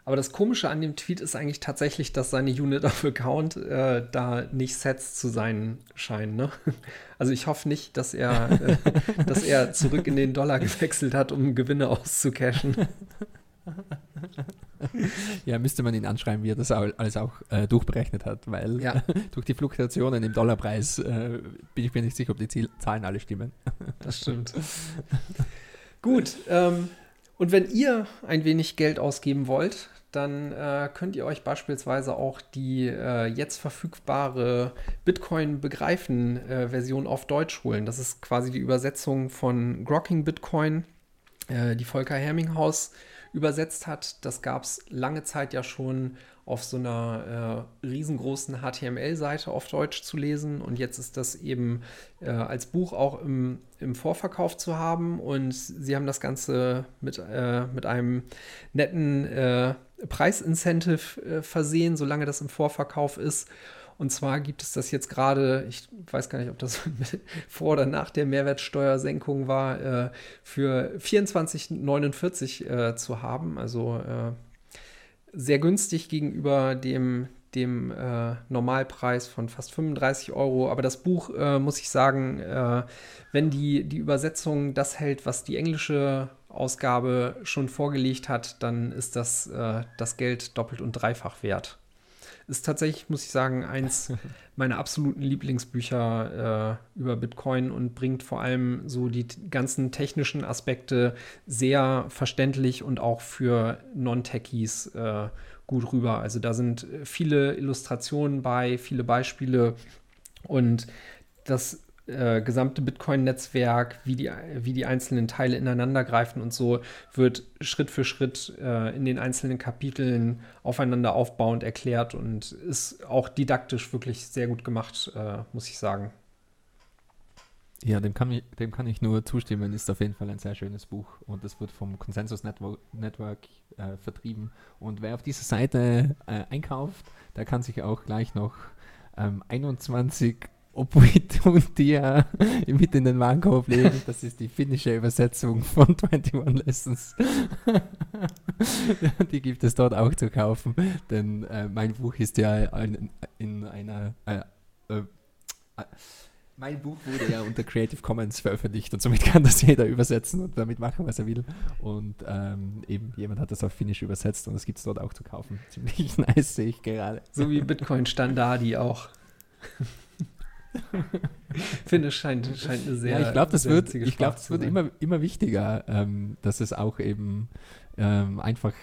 aber das Komische an dem Tweet ist eigentlich tatsächlich, dass seine Unit of Account äh, da nicht Sets zu sein scheinen. Ne? [laughs] Also ich hoffe nicht, dass er, äh, dass er zurück in den Dollar gewechselt hat, um Gewinne auszucashen. ja, müsste man ihn anschreiben, wie er das alles auch äh, durchberechnet hat, weil ja. [laughs] durch die Fluktuationen im Dollarpreis äh, bin ich mir nicht sicher, ob die Ziel Zahlen alle stimmen. das stimmt. Gut, ähm, und wenn ihr ein wenig Geld ausgeben wollt, dann äh, könnt ihr euch beispielsweise auch die äh, jetzt verfügbare Bitcoin begreifen äh, Version auf Deutsch holen. Das ist quasi die Übersetzung von Grocking Bitcoin, äh, die Volker Herminghaus übersetzt hat. Das gab es lange Zeit ja schon auf so einer äh, riesengroßen HTML-Seite auf Deutsch zu lesen. Und jetzt ist das eben äh, als Buch auch im, im, Vorverkauf zu haben. Und sie haben das Ganze mit, mit einem netten Preisincentive äh, versehen, solange das im Vorverkauf ist. Und zwar gibt es das jetzt gerade, ich weiß gar nicht, ob das [laughs] vor oder nach der Mehrwertsteuersenkung war, äh, für 24,49 äh, zu haben. Also äh, sehr günstig gegenüber dem, dem Normalpreis von fast 35 Euro. Aber das Buch, muss ich sagen, wenn die, die Übersetzung das hält, was die englische Ausgabe schon vorgelegt hat, dann ist das, das Geld doppelt und dreifach wert ist tatsächlich, muss ich sagen, eins [laughs] meiner absoluten Lieblingsbücher äh, über Bitcoin und bringt vor allem so die ganzen technischen Aspekte sehr verständlich und auch für Non-Techies äh, gut rüber. Also da sind viele Illustrationen bei, viele Beispiele und das äh, gesamte Bitcoin-Netzwerk, wie die, wie die einzelnen Teile ineinander greifen und so, wird Schritt für Schritt äh, in den einzelnen Kapiteln aufeinander aufbauend erklärt und ist auch didaktisch wirklich sehr gut gemacht, äh, muss ich sagen. Ja, dem kann, ich, dem kann ich nur zustimmen. Ist auf jeden Fall ein sehr schönes Buch und das wird vom Consensus Network, Network äh, vertrieben. Und wer auf dieser Seite äh, einkauft, der kann sich auch gleich noch ähm, 21 Opuituntia [laughs] mit in den Warenkorb legen. Das ist die finnische Übersetzung von 21 Lessons. [laughs] die gibt es dort auch zu kaufen, denn äh, mein Buch ist ja in, in einer. Äh, äh, mein Buch wurde ja unter Creative Commons veröffentlicht und somit kann das jeder übersetzen und damit machen, was er will. Und ähm, eben jemand hat das auf Finnisch übersetzt und das gibt es dort auch zu kaufen. Ziemlich [laughs] nice, sehe ich gerade. So wie Bitcoin Standardi auch. Finde, scheint, scheint eine sehr. Ja, ich glaube, das wird, ich glaub, das wird immer, immer wichtiger, ähm, dass es auch eben ähm, einfach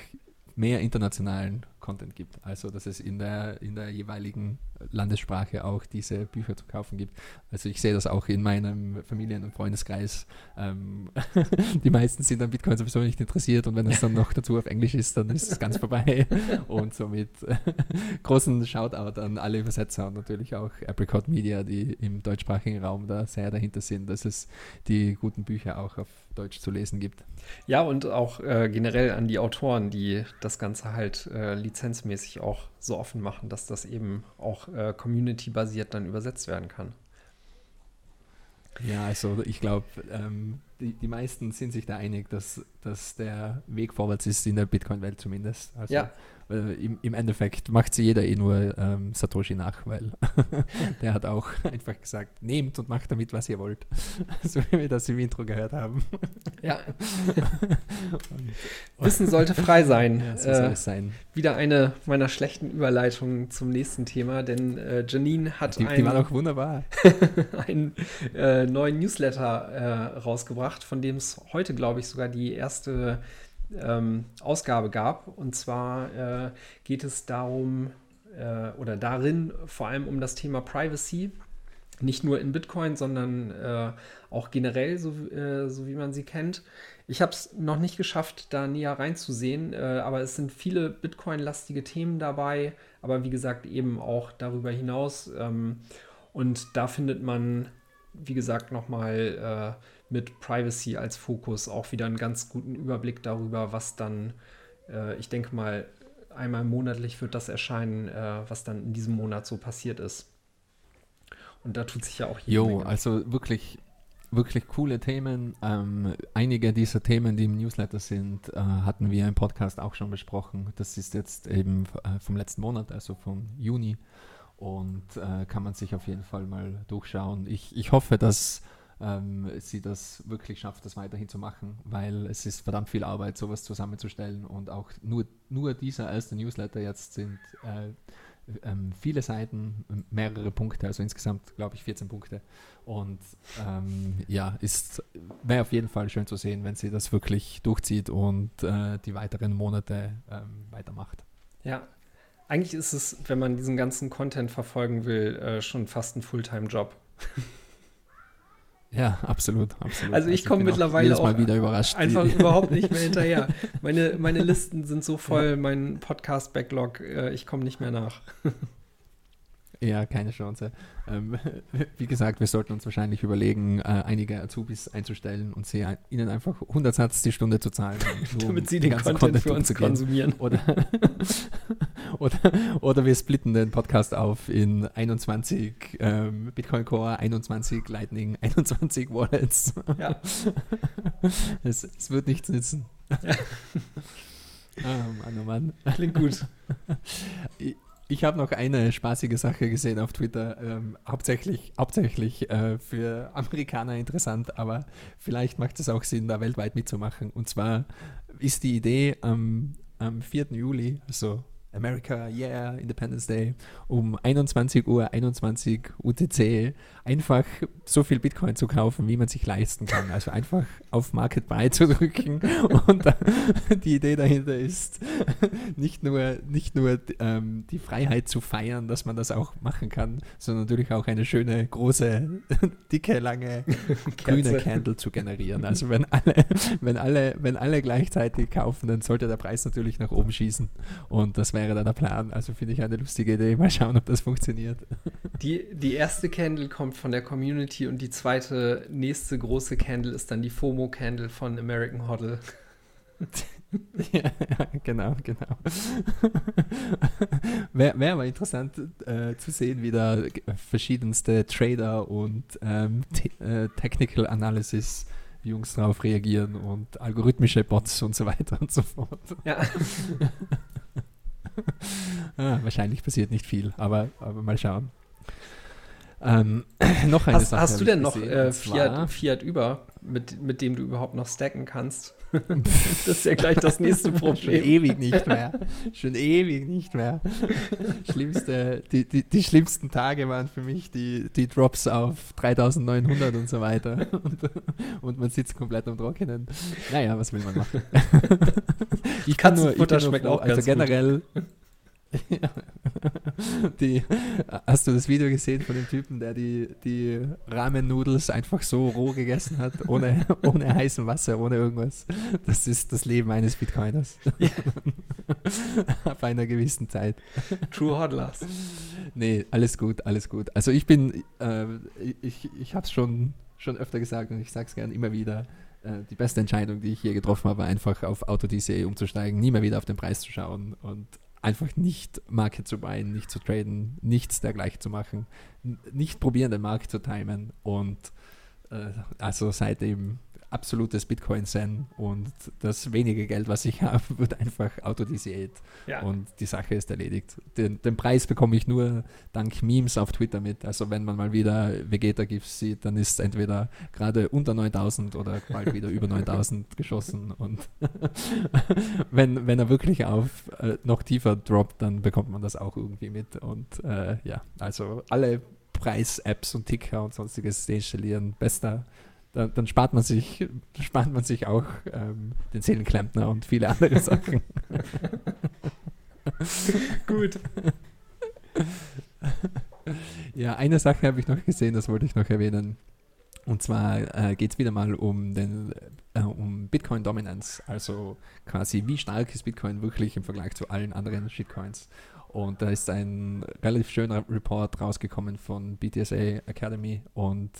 mehr internationalen Content gibt. Also, dass es in der, in der jeweiligen Landessprache auch diese Bücher zu kaufen gibt. Also, ich sehe das auch in meinem Familien- und Freundeskreis. Ähm, [laughs] die meisten sind an Bitcoin sowieso nicht interessiert und wenn es dann noch dazu auf Englisch ist, dann ist es ganz vorbei. [laughs] Und somit äh, [laughs] großen Shoutout an alle Übersetzer und natürlich auch Apricot Media, die im deutschsprachigen Raum da sehr dahinter sind, dass es die guten Bücher auch auf Deutsch zu lesen gibt. Ja, und auch äh, generell an die Autoren, die das Ganze halt äh, lizenzmäßig auch so offen machen, dass das eben auch äh, community-basiert dann übersetzt werden kann. Ja, also ich glaube, ähm, die, die meisten sind sich da einig, dass, dass der Weg vorwärts ist in der Bitcoin-Welt zumindest. Also ja. Äh, im, im, Endeffekt macht sie jeder eh nur ähm, Satoshi nach, weil [laughs] der hat auch [laughs] einfach gesagt, nehmt und macht damit, was ihr wollt. [laughs] so wie wir das im Intro gehört haben. ja. Wissen sollte frei sein. Ja, so äh, sein. Wieder eine meiner schlechten Überleitungen zum nächsten Thema, denn äh, Janine hat die, ein, die war doch wunderbar. einen äh, neuen Newsletter äh, rausgebracht, von dem es heute, glaube ich, sogar die erste ähm, Ausgabe gab. Und zwar äh, geht es darum, äh, oder darin vor allem um das Thema Privacy. Nicht nur in Bitcoin, sondern äh, auch generell, so, äh, so, wie man sie kennt. Ich habe es noch nicht geschafft, da näher reinzusehen, äh, aber es sind viele Bitcoin-lastige Themen dabei, aber wie gesagt eben auch darüber hinaus. Ähm, und da findet man, wie gesagt, nochmal äh, mit Privacy als Fokus auch wieder einen ganz guten Überblick darüber, was dann, äh, ich denke mal, einmal monatlich wird das erscheinen, äh, was dann in diesem Monat so passiert ist. Und da tut sich ja auch jede Jo, Menge. also wirklich, wirklich coole Themen. Ähm, einige dieser Themen, die im Newsletter sind, äh, hatten wir im Podcast auch schon besprochen. Das ist jetzt eben äh, vom letzten Monat, also vom Juni. Und äh, kann man sich auf jeden Fall mal durchschauen. Ich, ich hoffe, dass ähm, sie das wirklich schafft, das weiterhin zu machen, weil es ist verdammt viel Arbeit, sowas zusammenzustellen und auch nur, nur dieser erste Newsletter jetzt sind äh, ähm, viele Seiten, mehrere Punkte, also insgesamt glaube ich 14 Punkte und ähm, ja, ist wäre auf jeden Fall schön zu sehen, wenn sie das wirklich durchzieht und äh, die weiteren Monate ähm, weitermacht. Ja, eigentlich ist es, wenn man diesen ganzen Content verfolgen will, äh, schon fast ein Fulltime-Job. Ja, absolut, absolut. Also ich komme mittlerweile auch mal wieder überrascht. einfach überhaupt nicht mehr [laughs] hinterher. Meine, meine Listen sind so voll, ja. mein Podcast-Backlog, äh, ich komme nicht mehr nach. [laughs] Ja, keine Chance. Ähm, [laughs] wie gesagt, wir sollten uns wahrscheinlich überlegen, äh, einige Azubis einzustellen und sie ein, ihnen einfach 100 Satz die Stunde zu zahlen. [laughs] Damit um sie den Content, Content für uns konsumieren. Oder, [laughs] oder, oder wir splitten den Podcast auf in 21 ähm, Bitcoin Core, 21 Lightning, 21 Wallets. Ja. es, es wird nichts nützen. Ja. Oh Mann, oh Mann. Klingt gut. Ich habe noch eine spaßige Sache gesehen auf Twitter, ähm, hauptsächlich, hauptsächlich äh, für Amerikaner interessant, aber vielleicht macht es auch Sinn, da weltweit mitzumachen. Und zwar ist die Idee am, am 4. Juli, also America, yeah, Independence Day, um 21 Uhr, 21 UTC einfach so viel Bitcoin zu kaufen, wie man sich leisten kann. Also einfach auf Market Buy zu drücken. [laughs] Und die Idee dahinter ist, nicht nur, nicht nur ähm, die Freiheit zu feiern, dass man das auch machen kann, sondern natürlich auch eine schöne, große, [laughs] dicke, lange [laughs] grüne Candle zu generieren. Also wenn alle, wenn alle, wenn alle gleichzeitig kaufen, dann sollte der Preis natürlich nach oben schießen. Und das wäre wäre da der Plan. Also finde ich eine lustige Idee. Mal schauen, ob das funktioniert. Die, die erste Candle kommt von der Community und die zweite, nächste große Candle ist dann die FOMO-Candle von American Hoddle. [laughs] ja, genau, genau. Wäre [laughs] wär aber interessant äh, zu sehen, wie da verschiedenste Trader und ähm, äh, Technical Analysis Jungs drauf reagieren und algorithmische Bots und so weiter und so fort. Ja. [laughs] [laughs] ah, wahrscheinlich passiert nicht viel, aber, aber mal schauen. Ähm, [clears throat] noch eine hast, Sache. Hast du denn noch äh, Fiat, Fiat über, mit, mit dem du überhaupt noch stacken kannst? [laughs] das ist ja gleich das nächste [laughs] Problem. Schon ewig nicht mehr. Schon ewig nicht mehr. Schlimmste, die, die, die schlimmsten Tage waren für mich die, die Drops auf 3900 und so weiter. Und, und man sitzt komplett am Trockenen. Naja, was will man machen? [laughs] ich kann nur, ich bin nur froh, also generell. [laughs] die, hast du das Video gesehen von dem Typen, der die, die Ramen-Nudels einfach so roh gegessen hat, ohne, [laughs] ohne heißem Wasser, ohne irgendwas? Das ist das Leben eines Bitcoiners. [laughs] Ab einer gewissen Zeit. True Hodlers. Nee, alles gut, alles gut. Also ich bin, äh, ich, ich habe es schon, schon öfter gesagt und ich sage es gerne immer wieder äh, die beste Entscheidung, die ich je getroffen habe, einfach auf AutoDCA umzusteigen, nie mehr wieder auf den Preis zu schauen und einfach nicht Market zu buyen, nicht zu traden, nichts dergleichen zu machen, nicht probieren, den Markt zu timen und äh, also seitdem absolutes Bitcoin-Zen und das wenige Geld, was ich [laughs] habe, wird einfach autodisiert ja. und die Sache ist erledigt. Den, den, Preis bekomme ich nur dank Memes auf Twitter mit. Also wenn man mal wieder Vegeta-GIFs sieht, dann ist entweder gerade unter 9000 oder bald wieder über 9000 [laughs] geschossen und [laughs] wenn, wenn er wirklich auf äh, noch tiefer droppt, dann bekommt man das auch irgendwie mit und äh, ja, also alle Preis-Apps und Ticker und sonstiges deinstallieren. Bester dann, dann, spart man sich, [laughs] spart man sich auch ähm, den Seelenklempner und viele andere Sachen. [laughs] Gut. [laughs] ja, eine Sache habe ich noch gesehen, das wollte ich noch erwähnen. Und zwar äh, geht es wieder mal um den äh, um Bitcoin Dominance, also quasi wie stark ist Bitcoin wirklich im Vergleich zu allen anderen Shitcoins. Und da ist ein relativ schöner Report rausgekommen von BTSA Academy und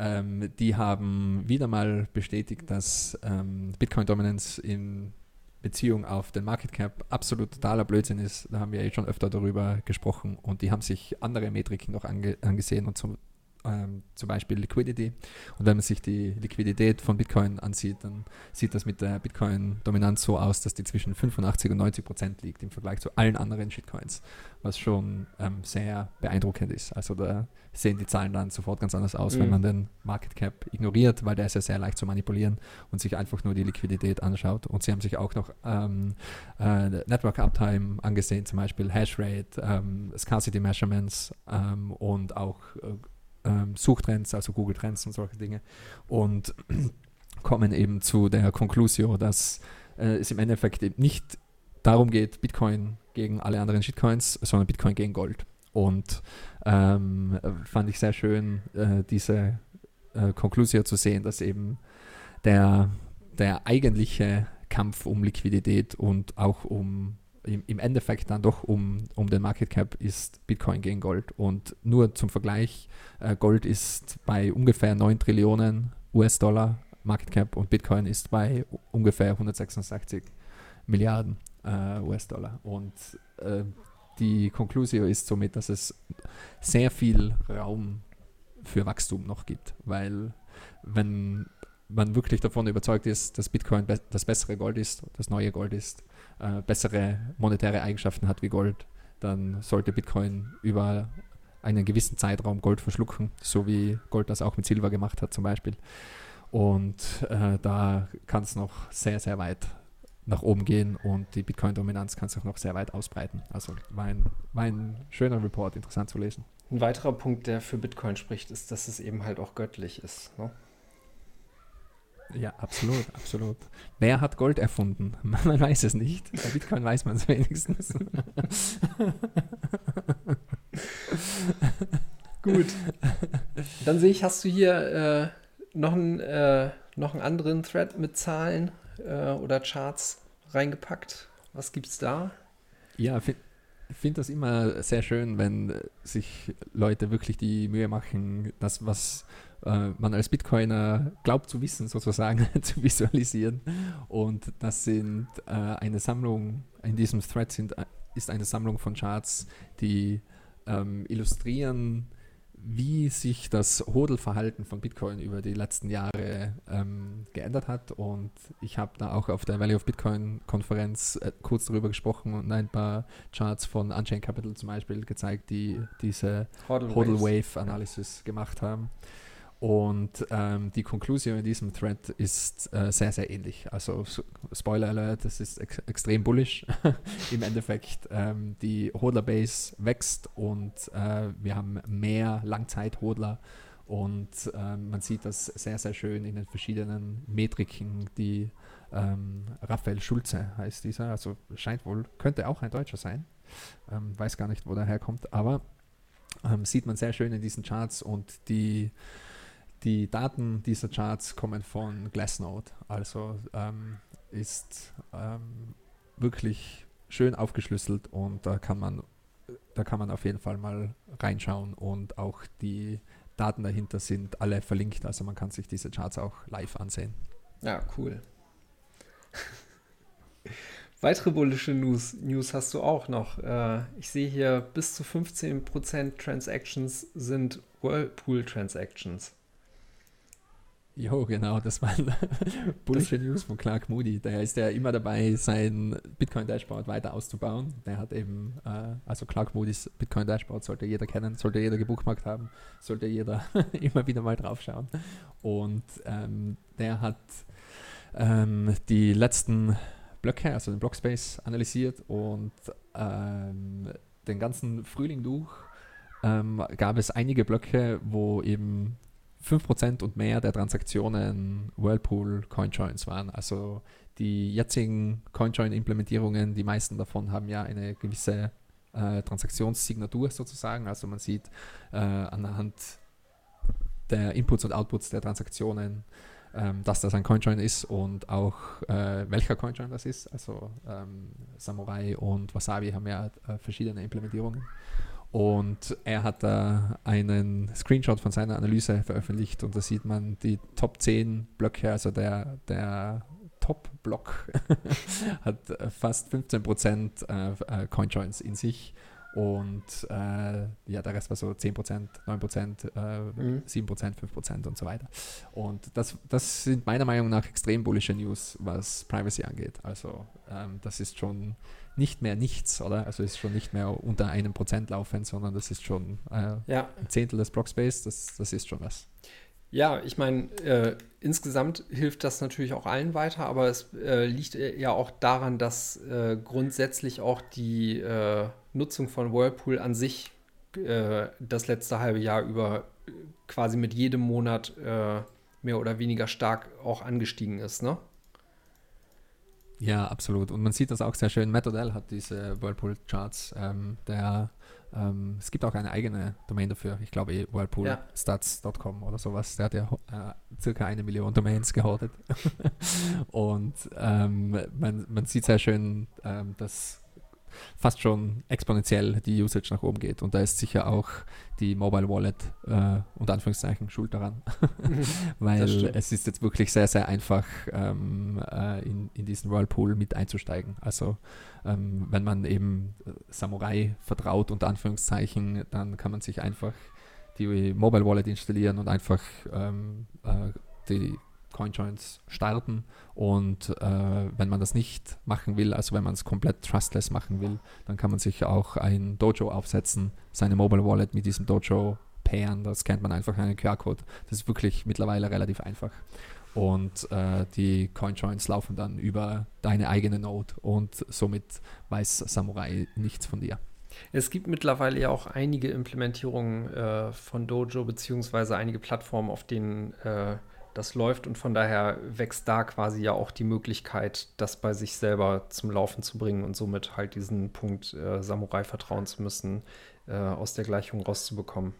ähm, die haben wieder mal bestätigt, dass ähm, Bitcoin Dominance in Beziehung auf den Market Cap absolut totaler Blödsinn ist. Da haben wir eh schon öfter darüber gesprochen und die haben sich andere Metriken noch ange angesehen und zum, ähm, zum Beispiel Liquidity. Und wenn man sich die Liquidität von Bitcoin ansieht, dann sieht das mit der Bitcoin-Dominanz so aus, dass die zwischen 85 und 90 Prozent liegt im Vergleich zu allen anderen Shitcoins, was schon ähm, sehr beeindruckend ist. Also da sehen die Zahlen dann sofort ganz anders aus, mhm. wenn man den Market Cap ignoriert, weil der ist ja sehr leicht zu manipulieren und sich einfach nur die Liquidität anschaut. Und sie haben sich auch noch ähm, äh, Network Uptime angesehen, zum Beispiel Hashrate, ähm, Scarcity Measurements ähm, und auch äh, ähm, Suchtrends, also Google Trends und solche Dinge. Und [clears throat] kommen eben zu der Conclusio, dass äh, es im Endeffekt eben nicht darum geht, Bitcoin gegen alle anderen Shitcoins, sondern Bitcoin gegen Gold. Und ähm, fand ich sehr schön, äh, diese äh, Conclusio zu sehen, dass eben der, der eigentliche Kampf um Liquidität und auch um im, im Endeffekt dann doch um, um den Market Cap ist Bitcoin gegen Gold. Und nur zum Vergleich, äh, Gold ist bei ungefähr 9 Trillionen US-Dollar Market Cap und Bitcoin ist bei ungefähr 166 Milliarden äh, US-Dollar. Und äh, die Conclusio ist somit, dass es sehr viel Raum für Wachstum noch gibt, weil wenn man wirklich davon überzeugt ist, dass Bitcoin be das bessere Gold ist, das neue Gold ist, äh, bessere monetäre Eigenschaften hat wie Gold, dann sollte Bitcoin über einen gewissen Zeitraum Gold verschlucken, so wie Gold das auch mit Silber gemacht hat zum Beispiel. Und äh, da kann es noch sehr, sehr weit nach oben gehen und die Bitcoin-Dominanz kann sich auch noch sehr weit ausbreiten. Also war ein, war ein schöner Report, interessant zu lesen. Ein weiterer Punkt, der für Bitcoin spricht, ist, dass es eben halt auch göttlich ist. Ne? Ja, absolut, absolut. Wer hat Gold erfunden? [laughs] Man weiß es nicht. Bei Bitcoin weiß man es wenigstens. [laughs] Gut. Dann sehe ich, hast du hier äh, noch, einen, äh, noch einen anderen Thread mit Zahlen äh, oder Charts reingepackt. Was gibt's da? Ja, ich finde das immer sehr schön, wenn sich Leute wirklich die Mühe machen, das, was äh, man als Bitcoiner glaubt zu wissen, sozusagen [laughs] zu visualisieren. Und das sind äh, eine Sammlung, in diesem Thread sind, äh, ist eine Sammlung von Charts, die ähm, illustrieren, wie sich das Hodl-Verhalten von Bitcoin über die letzten Jahre ähm, geändert hat. Und ich habe da auch auf der Valley of Bitcoin-Konferenz äh, kurz darüber gesprochen und ein paar Charts von Unchained Capital zum Beispiel gezeigt, die diese Hodl-Wave-Analysis gemacht haben. Und ähm, die Konklusion in diesem Thread ist äh, sehr, sehr ähnlich. Also Spoiler Alert, das ist ex extrem bullish. [laughs] Im Endeffekt, ähm, die Hodler-Base wächst und äh, wir haben mehr Langzeit-Hodler und äh, man sieht das sehr, sehr schön in den verschiedenen Metriken, die ähm, Raphael Schulze heißt dieser, also scheint wohl, könnte auch ein Deutscher sein, ähm, weiß gar nicht, wo der herkommt, aber ähm, sieht man sehr schön in diesen Charts und die die Daten dieser Charts kommen von Glassnode, also ähm, ist ähm, wirklich schön aufgeschlüsselt und da kann man da kann man auf jeden Fall mal reinschauen und auch die Daten dahinter sind alle verlinkt, also man kann sich diese Charts auch live ansehen. Ja, cool. [laughs] Weitere bullische News, News hast du auch noch. Äh, ich sehe hier, bis zu 15% Transactions sind Whirlpool-Transactions. Jo, genau, das waren [laughs] bullische News von Clark Moody. Der ist ja immer dabei, sein Bitcoin-Dashboard weiter auszubauen. Der hat eben, äh, also Clark Moody's Bitcoin-Dashboard sollte jeder kennen, sollte jeder gebuchmarkt haben, sollte jeder [laughs] immer wieder mal draufschauen. Und ähm, der hat ähm, die letzten Blöcke, also den Blockspace, analysiert und ähm, den ganzen Frühling durch ähm, gab es einige Blöcke, wo eben 5% und mehr der Transaktionen Whirlpool Coinjoins waren. Also die jetzigen Coinjoin-Implementierungen, die meisten davon haben ja eine gewisse äh, Transaktionssignatur sozusagen. Also man sieht äh, anhand der Inputs und Outputs der Transaktionen, ähm, dass das ein Coinjoin ist und auch äh, welcher Coinjoin das ist. Also ähm, Samurai und Wasabi haben ja äh, verschiedene Implementierungen. Und er hat da einen Screenshot von seiner Analyse veröffentlicht und da sieht man die Top 10 Blöcke, also der, der Top-Block [laughs] hat fast 15% äh, äh, Coinjoins in sich und äh, ja, der Rest war so 10%, 9%, äh, mhm. 7%, 5% und so weiter. Und das, das sind meiner Meinung nach extrem bullische News, was Privacy angeht. Also ähm, das ist schon nicht mehr nichts, oder? Also ist schon nicht mehr unter einem Prozent laufend, sondern das ist schon äh, ja. ein Zehntel des Blockspace, das, das ist schon was. Ja, ich meine, äh, insgesamt hilft das natürlich auch allen weiter, aber es äh, liegt ja auch daran, dass äh, grundsätzlich auch die äh, Nutzung von Whirlpool an sich äh, das letzte halbe Jahr über quasi mit jedem Monat mehr oder weniger stark auch angestiegen ist, ne? Ja, absolut. Und man sieht das auch sehr schön. Matt Odell hat diese Whirlpool-Charts. Ähm, der, ähm, es gibt auch eine eigene Domain dafür. Ich glaube, eh whirlpoolstats.com oder sowas. Der hat ja äh, circa eine Million Domains gehortet. [laughs] Und ähm, man, man sieht sehr schön, ähm, dass fast schon exponentiell die Usage nach oben geht. Und da ist sicher auch die Mobile Wallet äh, unter Anführungszeichen schuld daran. [laughs] Weil es ist jetzt wirklich sehr, sehr einfach, ähm, äh, in, in diesen Whirlpool mit einzusteigen. Also ähm, wenn man eben Samurai vertraut, unter Anführungszeichen, dann kann man sich einfach die Mobile Wallet installieren und einfach ähm, äh, die CoinJoins starten. Und äh, wenn man das nicht machen will, also wenn man es komplett trustless machen will, dann kann man sich auch ein Dojo aufsetzen, seine Mobile Wallet mit diesem Dojo pairen. Da scannt man einfach einen QR-Code. Das ist wirklich mittlerweile relativ einfach. Und äh, die CoinJoins laufen dann über deine eigene Node und somit weiß Samurai nichts von dir. Es gibt mittlerweile ja auch einige Implementierungen äh, von Dojo, beziehungsweise einige Plattformen, auf denen äh, das läuft und von daher wächst da quasi ja auch die Möglichkeit, das bei sich selber zum Laufen zu bringen und somit halt diesen Punkt äh, Samurai vertrauen zu müssen, äh, aus der Gleichung rauszubekommen.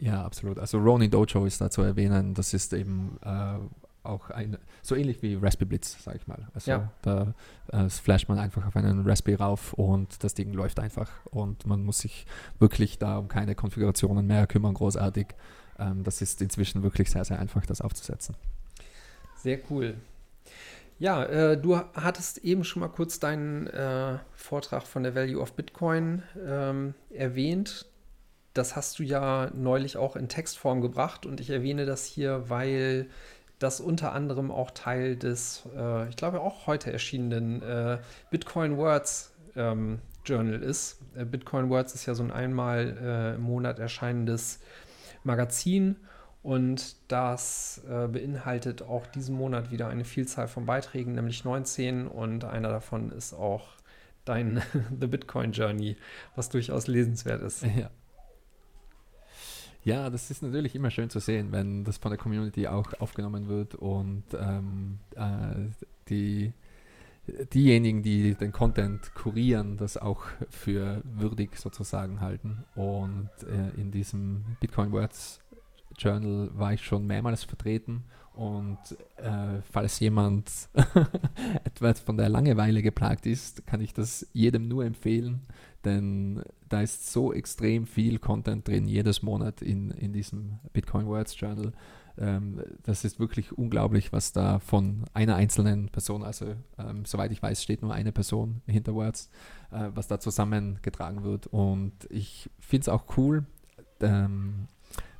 Ja, absolut. Also Ronin Dojo ist da zu erwähnen. Das ist eben äh, auch ein, so ähnlich wie Raspberry Blitz, sage ich mal. Also Ja. da äh, flasht man einfach auf einen Raspberry rauf und das Ding läuft einfach und man muss sich wirklich da um keine Konfigurationen mehr kümmern, großartig. Ähm, das ist inzwischen wirklich sehr, sehr einfach, das aufzusetzen. Sehr cool. Ja, äh, du hattest eben schon mal kurz deinen äh, Vortrag von der Value of Bitcoin ähm, erwähnt. Das hast du ja neulich auch in Textform gebracht und ich erwähne das hier, weil das unter anderem auch Teil des, äh, ich glaube auch heute erschienenen äh, Bitcoin Words ähm, Journal ist. Äh, Bitcoin Words ist ja so ein einmal äh, im Monat erscheinendes Magazin und das äh, beinhaltet auch diesen Monat wieder eine Vielzahl von Beiträgen, nämlich 19 und einer davon ist auch dein [laughs] The Bitcoin Journey, was durchaus lesenswert ist. Ja. Ja, das ist natürlich immer schön zu sehen, wenn das von der Community auch aufgenommen wird und ähm, äh, die, diejenigen, die den Content kurieren, das auch für würdig sozusagen halten. Und äh, in diesem Bitcoin Words Journal war ich schon mehrmals vertreten und äh, falls jemand [laughs] etwas von der Langeweile geplagt ist, kann ich das jedem nur empfehlen, denn da ist so extrem viel Content drin, jedes Monat in, in diesem Bitcoin Words Journal. Ähm, das ist wirklich unglaublich, was da von einer einzelnen Person, also ähm, soweit ich weiß, steht nur eine Person hinter Words, äh, was da zusammengetragen wird. Und ich finde es auch cool. Ähm,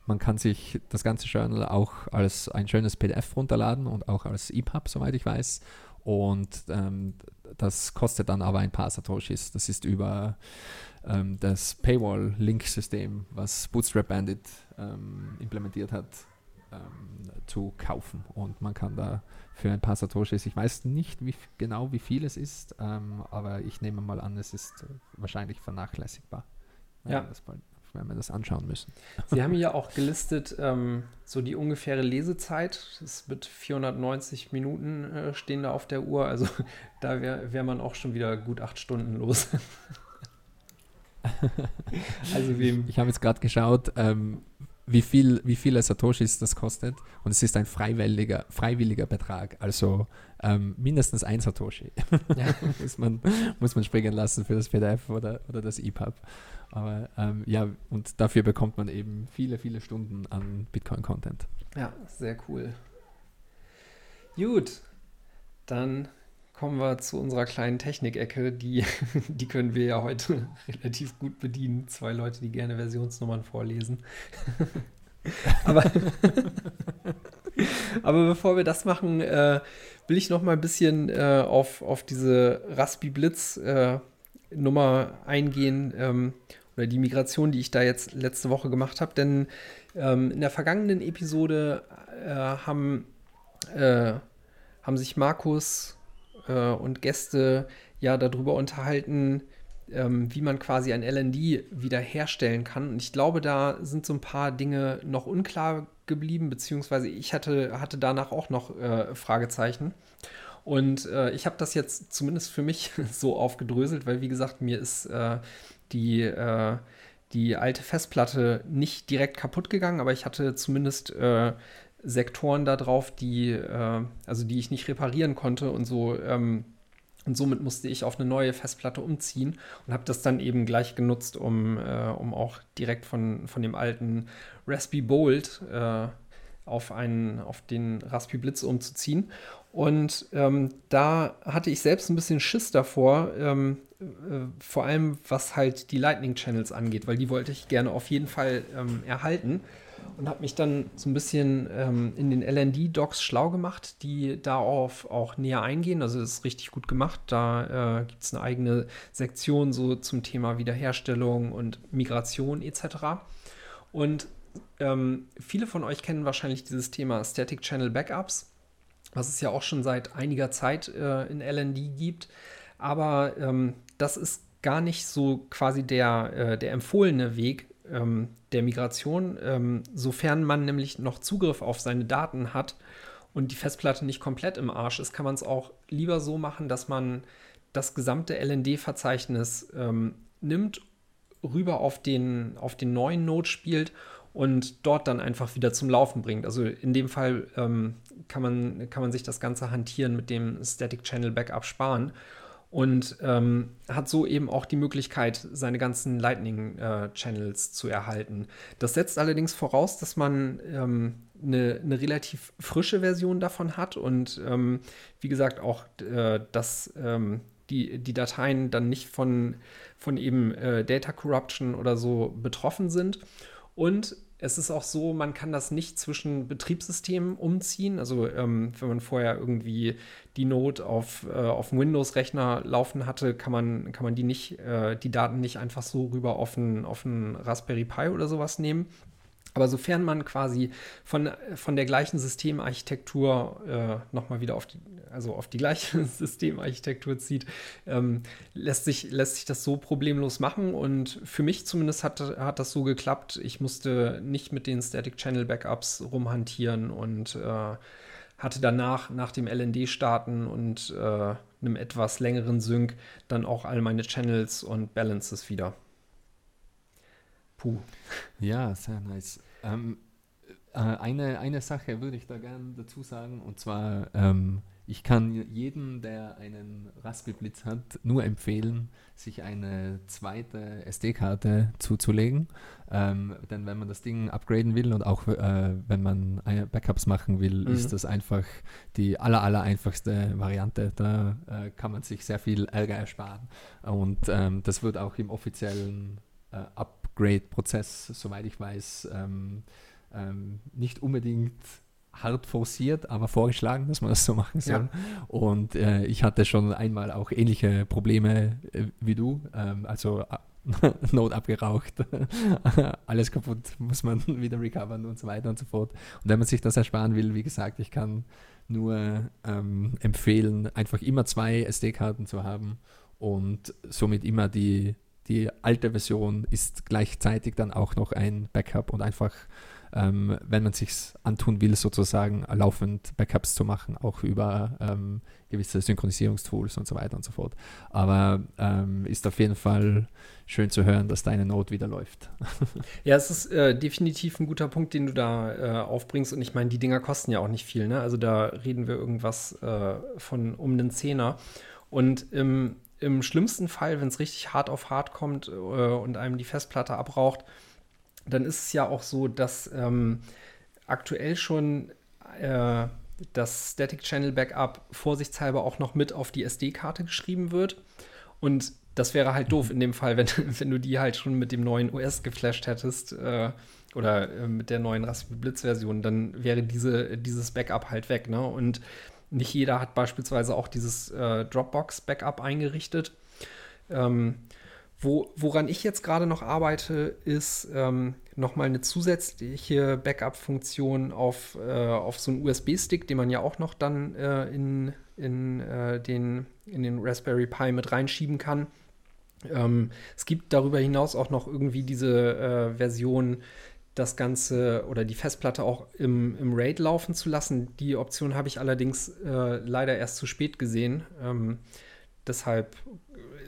man kann sich das ganze Journal auch als ein schönes PDF runterladen und auch als EPUB, soweit ich weiß. Und ähm, das kostet dann aber ein paar Satoshis. Das ist über ähm, das Paywall-Link-System, was Bootstrap Bandit ähm, implementiert hat, ähm, zu kaufen. Und man kann da für ein paar Satoshis, ich weiß nicht wie, genau, wie viel es ist, ähm, aber ich nehme mal an, es ist äh, wahrscheinlich vernachlässigbar. wenn Ja. wir das bald- Wenn wir das anschauen müssen. Sie haben [laughs] hier auch gelistet, ähm, so die ungefähre Lesezeit. Das mit 490 Minuten äh, stehen da auf der Uhr. Also [laughs] da wäre wär man auch schon wieder gut acht Stunden los. [laughs] also wem. Ich habe jetzt gerade geschaut, ähm, wie, viel, wie viele Satoshis das kostet. Und es ist ein freiwilliger, freiwilliger Betrag. Also ähm, mindestens ein Satoshi Ja. [laughs] muss, man, muss man springen lassen für das PDF oder, oder das EPUB. Aber ähm, ja, und dafür bekommt man eben viele, viele Stunden an Bitcoin-Content. Ja, sehr cool. Gut, dann kommen wir zu unserer kleinen Technikecke. Die, [laughs] die können wir ja heute [laughs] relativ gut bedienen. Zwei Leute, die gerne Versionsnummern vorlesen. [laughs] aber, aber bevor wir das machen, äh, will ich noch mal ein bisschen äh, auf, auf diese Raspi Blitz äh, Nummer eingehen ähm, oder die Migration, die ich da jetzt letzte Woche gemacht habe. Denn ähm, in der vergangenen Episode äh, haben, äh, haben sich Markus äh, und Gäste ja darüber unterhalten, ähm, wie man quasi ein LND wiederherstellen kann. Und ich glaube, da sind so ein paar Dinge noch unklar geblieben, beziehungsweise ich hatte, hatte danach auch noch äh, Fragezeichen. Und äh, ich habe das jetzt zumindest für mich [laughs] so aufgedröselt, weil wie gesagt, mir ist äh, die, äh, die alte Festplatte nicht direkt kaputt gegangen, aber ich hatte zumindest äh, Sektoren da drauf, die, äh, also die ich nicht reparieren konnte und so. Ähm, und somit musste ich auf eine neue Festplatte umziehen und habe das dann eben gleich genutzt, um, äh, um auch direkt von, von dem alten Raspberry Bolt äh, auf, einen, auf den Raspberry Blitz umzuziehen. Und ähm, da hatte ich selbst ein bisschen Schiss davor, ähm, äh, vor allem was halt die Lightning Channels angeht, weil die wollte ich gerne auf jeden Fall ähm, erhalten und habe mich dann so ein bisschen ähm, in den LND-Docs schlau gemacht, die darauf auch näher eingehen. Also das ist richtig gut gemacht. Da äh, gibt es eine eigene Sektion so zum Thema Wiederherstellung und Migration etc. Und ähm, viele von euch kennen wahrscheinlich dieses Thema Static Channel Backups, was es ja auch schon seit einiger Zeit äh, in LND gibt. Aber ähm, das ist gar nicht so quasi der, äh, der empfohlene Weg ähm, der Migration, ähm, sofern man nämlich noch Zugriff auf seine Daten hat und die Festplatte nicht komplett im Arsch ist, kann man es auch lieber so machen, dass man das gesamte LND-Verzeichnis ähm, nimmt, rüber auf den, auf den neuen Node spielt und dort dann einfach wieder zum Laufen bringt. Also in dem Fall ähm, kann, man, kann man sich das ganze Hantieren mit dem Static Channel Backup sparen und ähm, hat so eben auch die Möglichkeit, seine ganzen Lightning-Channels äh, zu erhalten. Das setzt allerdings voraus, dass man ähm, eine, eine, relativ frische Version davon hat und ähm, wie gesagt auch, äh, dass ähm, die, die Dateien dann nicht von, von eben äh, Data Corruption oder so betroffen sind. Und es ist auch so, man kann das nicht zwischen Betriebssystemen umziehen. Also ähm, wenn man vorher irgendwie die Node auf, äh, auf dem Windows-Rechner laufen hatte, kann man, kann man die nicht, äh, die Daten nicht einfach so rüber auf einen, auf einen Raspberry Pi oder sowas nehmen. Aber sofern man quasi von, von der gleichen Systemarchitektur äh, nochmal wieder auf die, also auf die gleiche [laughs] Systemarchitektur zieht, ähm, lässt, sich, lässt sich das so problemlos machen. Und für mich zumindest hat, hat das so geklappt. Ich musste nicht mit den Static Channel Backups rumhantieren und äh, hatte danach, nach dem LND-Starten und äh, einem etwas längeren Sync, dann auch all meine Channels und Balances wieder. Puh. Ja, sehr nice. Ähm, äh, eine, eine Sache würde ich da gerne dazu sagen, und zwar, ähm, ich kann jedem, der einen Raspberry Blitz hat, nur empfehlen, sich eine zweite SD-Karte zuzulegen. Ähm, denn wenn man das Ding upgraden will und auch äh, wenn man Backups machen will, mhm. ist das einfach die aller, aller einfachste Variante. Da äh, kann man sich sehr viel Ärger ersparen. Und ähm, das wird auch im offiziellen äh, Upgrade-Prozess, soweit ich weiß, ähm, ähm, nicht unbedingt hart forciert, aber vorgeschlagen, dass man das so machen soll. Ja. Und äh, ich hatte schon einmal auch ähnliche Probleme äh, wie du. Ähm, also [laughs] Not abgeraucht, [laughs] alles kaputt, muss man [laughs] wieder recovern und so weiter und so fort. Und wenn man sich das ersparen will, wie gesagt, ich kann nur ähm, empfehlen, einfach immer zwei SD-Karten zu haben und somit immer die die alte Version ist gleichzeitig dann auch noch ein Backup und einfach, ähm, wenn man sich antun will, sozusagen laufend Backups zu machen, auch über ähm, gewisse Synchronisierungstools und so weiter und so fort. Aber ähm, ist auf jeden Fall schön zu hören, dass deine Note wieder läuft. [laughs] ja, es ist äh, definitiv ein guter Punkt, den du da äh, aufbringst. Und ich meine, die Dinger kosten ja auch nicht viel. Ne? Also da reden wir irgendwas äh, von um einen Zehner. Und im im schlimmsten Fall, wenn es richtig hart auf hart kommt äh, und einem die Festplatte abraucht, dann ist es ja auch so, dass ähm, aktuell schon äh, das Static Channel Backup vorsichtshalber auch noch mit auf die SD-Karte geschrieben wird. Und das wäre halt doof in dem Fall, wenn, [laughs] wenn du die halt schon mit dem neuen OS geflasht hättest äh, oder äh, mit der neuen Raspberry Blitz-Version, dann wäre diese, dieses Backup halt weg. Ne? Und nicht jeder hat beispielsweise auch dieses äh, Dropbox-Backup eingerichtet. Ähm, wo, woran ich jetzt gerade noch arbeite, ist ähm, nochmal eine zusätzliche Backup-Funktion auf, äh, auf so einen USB-Stick, den man ja auch noch dann äh, in, in, äh, den, in den Raspberry Pi mit reinschieben kann. Ähm, es gibt darüber hinaus auch noch irgendwie diese äh, Version, das Ganze oder die Festplatte auch im, im RAID laufen zu lassen. Die Option habe ich allerdings äh, leider erst zu spät gesehen. Ähm, deshalb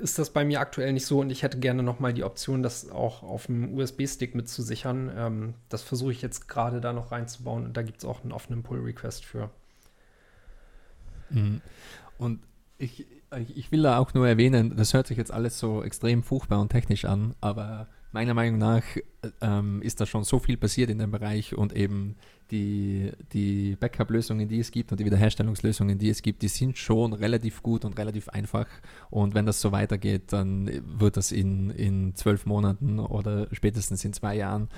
ist das bei mir aktuell nicht so und ich hätte gerne nochmal die Option, das auch auf dem USB-Stick mitzusichern. Ähm, das versuche ich jetzt gerade da noch reinzubauen und da gibt es auch einen offenen Pull-Request für. Mhm. Und ich, ich will da auch nur erwähnen, das hört sich jetzt alles so extrem furchtbar und technisch an, aber meiner Meinung nach ähm, ist da schon so viel passiert in dem Bereich und eben die, die Backup-Lösungen, die es gibt und die Wiederherstellungslösungen, die es gibt, die sind schon relativ gut und relativ einfach. Und wenn das so weitergeht, dann wird das in, in zwölf Monaten oder spätestens in zwei Jahren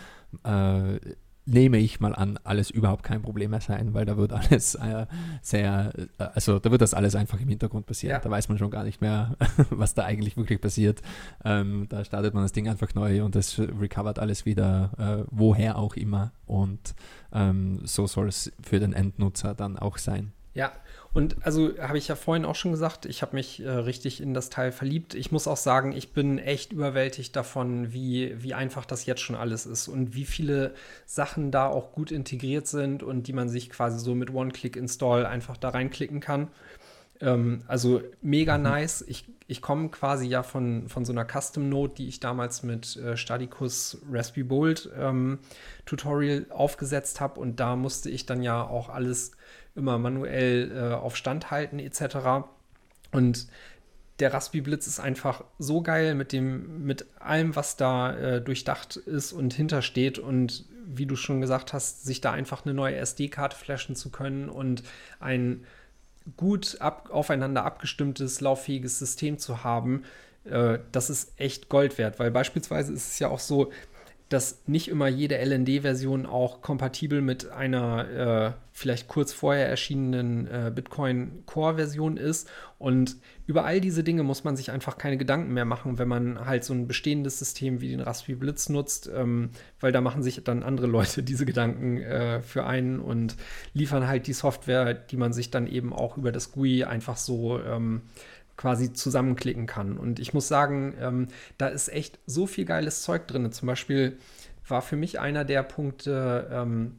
äh, nehme ich mal an, alles überhaupt kein Problem mehr sein, weil da wird alles äh, sehr, äh, also da wird das alles einfach im Hintergrund passieren. Ja. Da weiß man schon gar nicht mehr, [laughs] was da eigentlich wirklich passiert. Ähm, da startet man das Ding einfach neu und es recovert alles wieder, äh, woher auch immer. Und ähm, so soll es für den Endnutzer dann auch sein. Ja, und also habe ich ja vorhin auch schon gesagt, ich habe mich äh, richtig in das Teil verliebt. Ich muss auch sagen, ich bin echt überwältigt davon, wie, wie einfach das jetzt schon alles ist und wie viele Sachen da auch gut integriert sind und die man sich quasi so mit One-Click-Install einfach da reinklicken kann. Ähm, also mega mhm. nice. Ich, ich komme quasi ja von, von so einer Custom Note, die ich damals mit äh, Stadicus Raspberry Bolt ähm, Tutorial aufgesetzt habe. Und da musste ich dann ja auch alles immer manuell äh, auf Stand halten, etc. Und der Raspi Blitz ist einfach so geil mit dem, mit allem, was da äh, durchdacht ist und hintersteht und wie du schon gesagt hast, sich da einfach eine neue SD-Karte flashen zu können und ein gut ab, aufeinander abgestimmtes, lauffähiges System zu haben, äh, das ist echt Gold wert, weil beispielsweise ist es ja auch so, dass nicht immer jede LND-Version auch kompatibel mit einer äh, vielleicht kurz vorher erschienenen äh, Bitcoin Core-Version ist. Und über all diese Dinge muss man sich einfach keine Gedanken mehr machen, wenn man halt so ein bestehendes System wie den Raspberry Blitz nutzt, ähm, weil da machen sich dann andere Leute [laughs] diese Gedanken äh, für einen und liefern halt die Software, die man sich dann eben auch über das GUI einfach so ähm, quasi zusammenklicken kann. Und ich muss sagen, ähm, da ist echt so viel geiles Zeug drin. Zum Beispiel war für mich einer der Punkte, ähm,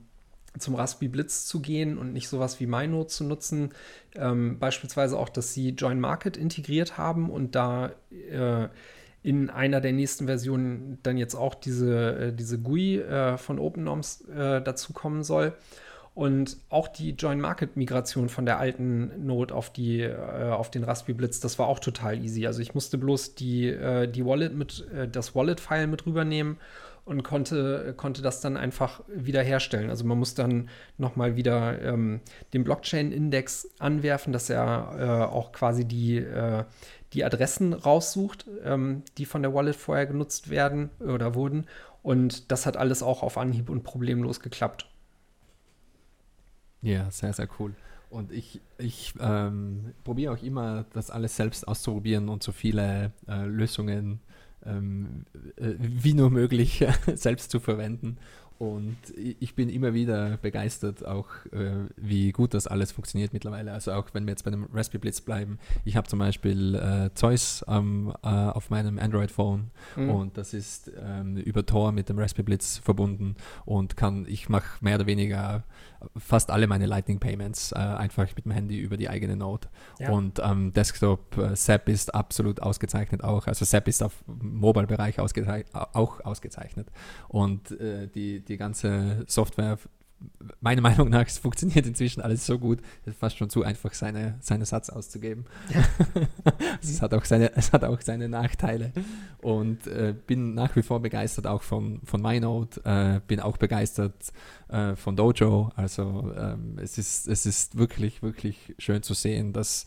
zum Raspberry Blitz zu gehen und nicht sowas wie MyNote zu nutzen. Ähm, beispielsweise auch, dass sie Join Market integriert haben und da äh, in einer der nächsten Versionen dann jetzt auch diese, äh, diese GUI äh, von OpenNoms äh, dazu kommen soll. Und auch die Join Market Migration von der alten Node auf die äh, auf den Raspberry Blitz, das war auch total easy. Also ich musste bloß die, äh, die Wallet mit äh, das Wallet File mit rübernehmen und konnte, konnte das dann einfach wiederherstellen. Also man muss dann nochmal wieder ähm, den Blockchain-Index anwerfen, dass er äh, auch quasi die, äh, die Adressen raussucht, ähm, die von der Wallet vorher genutzt werden oder wurden. Und das hat alles auch auf Anhieb und problemlos geklappt. Ja, sehr, sehr cool. Und ich, ich ähm, probiere auch immer, das alles selbst auszuprobieren und so viele äh, Lösungen ähm, äh, wie nur möglich [laughs] selbst zu verwenden. Und ich bin immer wieder begeistert, auch äh, wie gut das alles funktioniert mittlerweile. Also auch wenn wir jetzt bei dem Raspberry Blitz bleiben. Ich habe zum Beispiel äh, Zeus ähm, äh, auf meinem Android-Phone mhm. und das ist ähm, über Tor mit dem Raspberry Blitz verbunden und kann, ich mache mehr oder weniger fast alle meine Lightning Payments äh, einfach mit dem Handy über die eigene Node. Ja. Und ähm, Desktop äh, SAP ist absolut ausgezeichnet auch. Also SAP ist auf Mobile-Bereich ausgezei auch ausgezeichnet. Und äh, die, die ganze Software meiner Meinung nach, es funktioniert inzwischen alles so gut, es ist fast schon zu einfach, seine, seine Satz auszugeben. Ja. [laughs] es, hat auch seine, es hat auch seine Nachteile. Und äh, bin nach wie vor begeistert auch von, von MyNote, äh, bin auch begeistert äh, von Dojo. Also ähm, es, ist, es ist wirklich, wirklich schön zu sehen, dass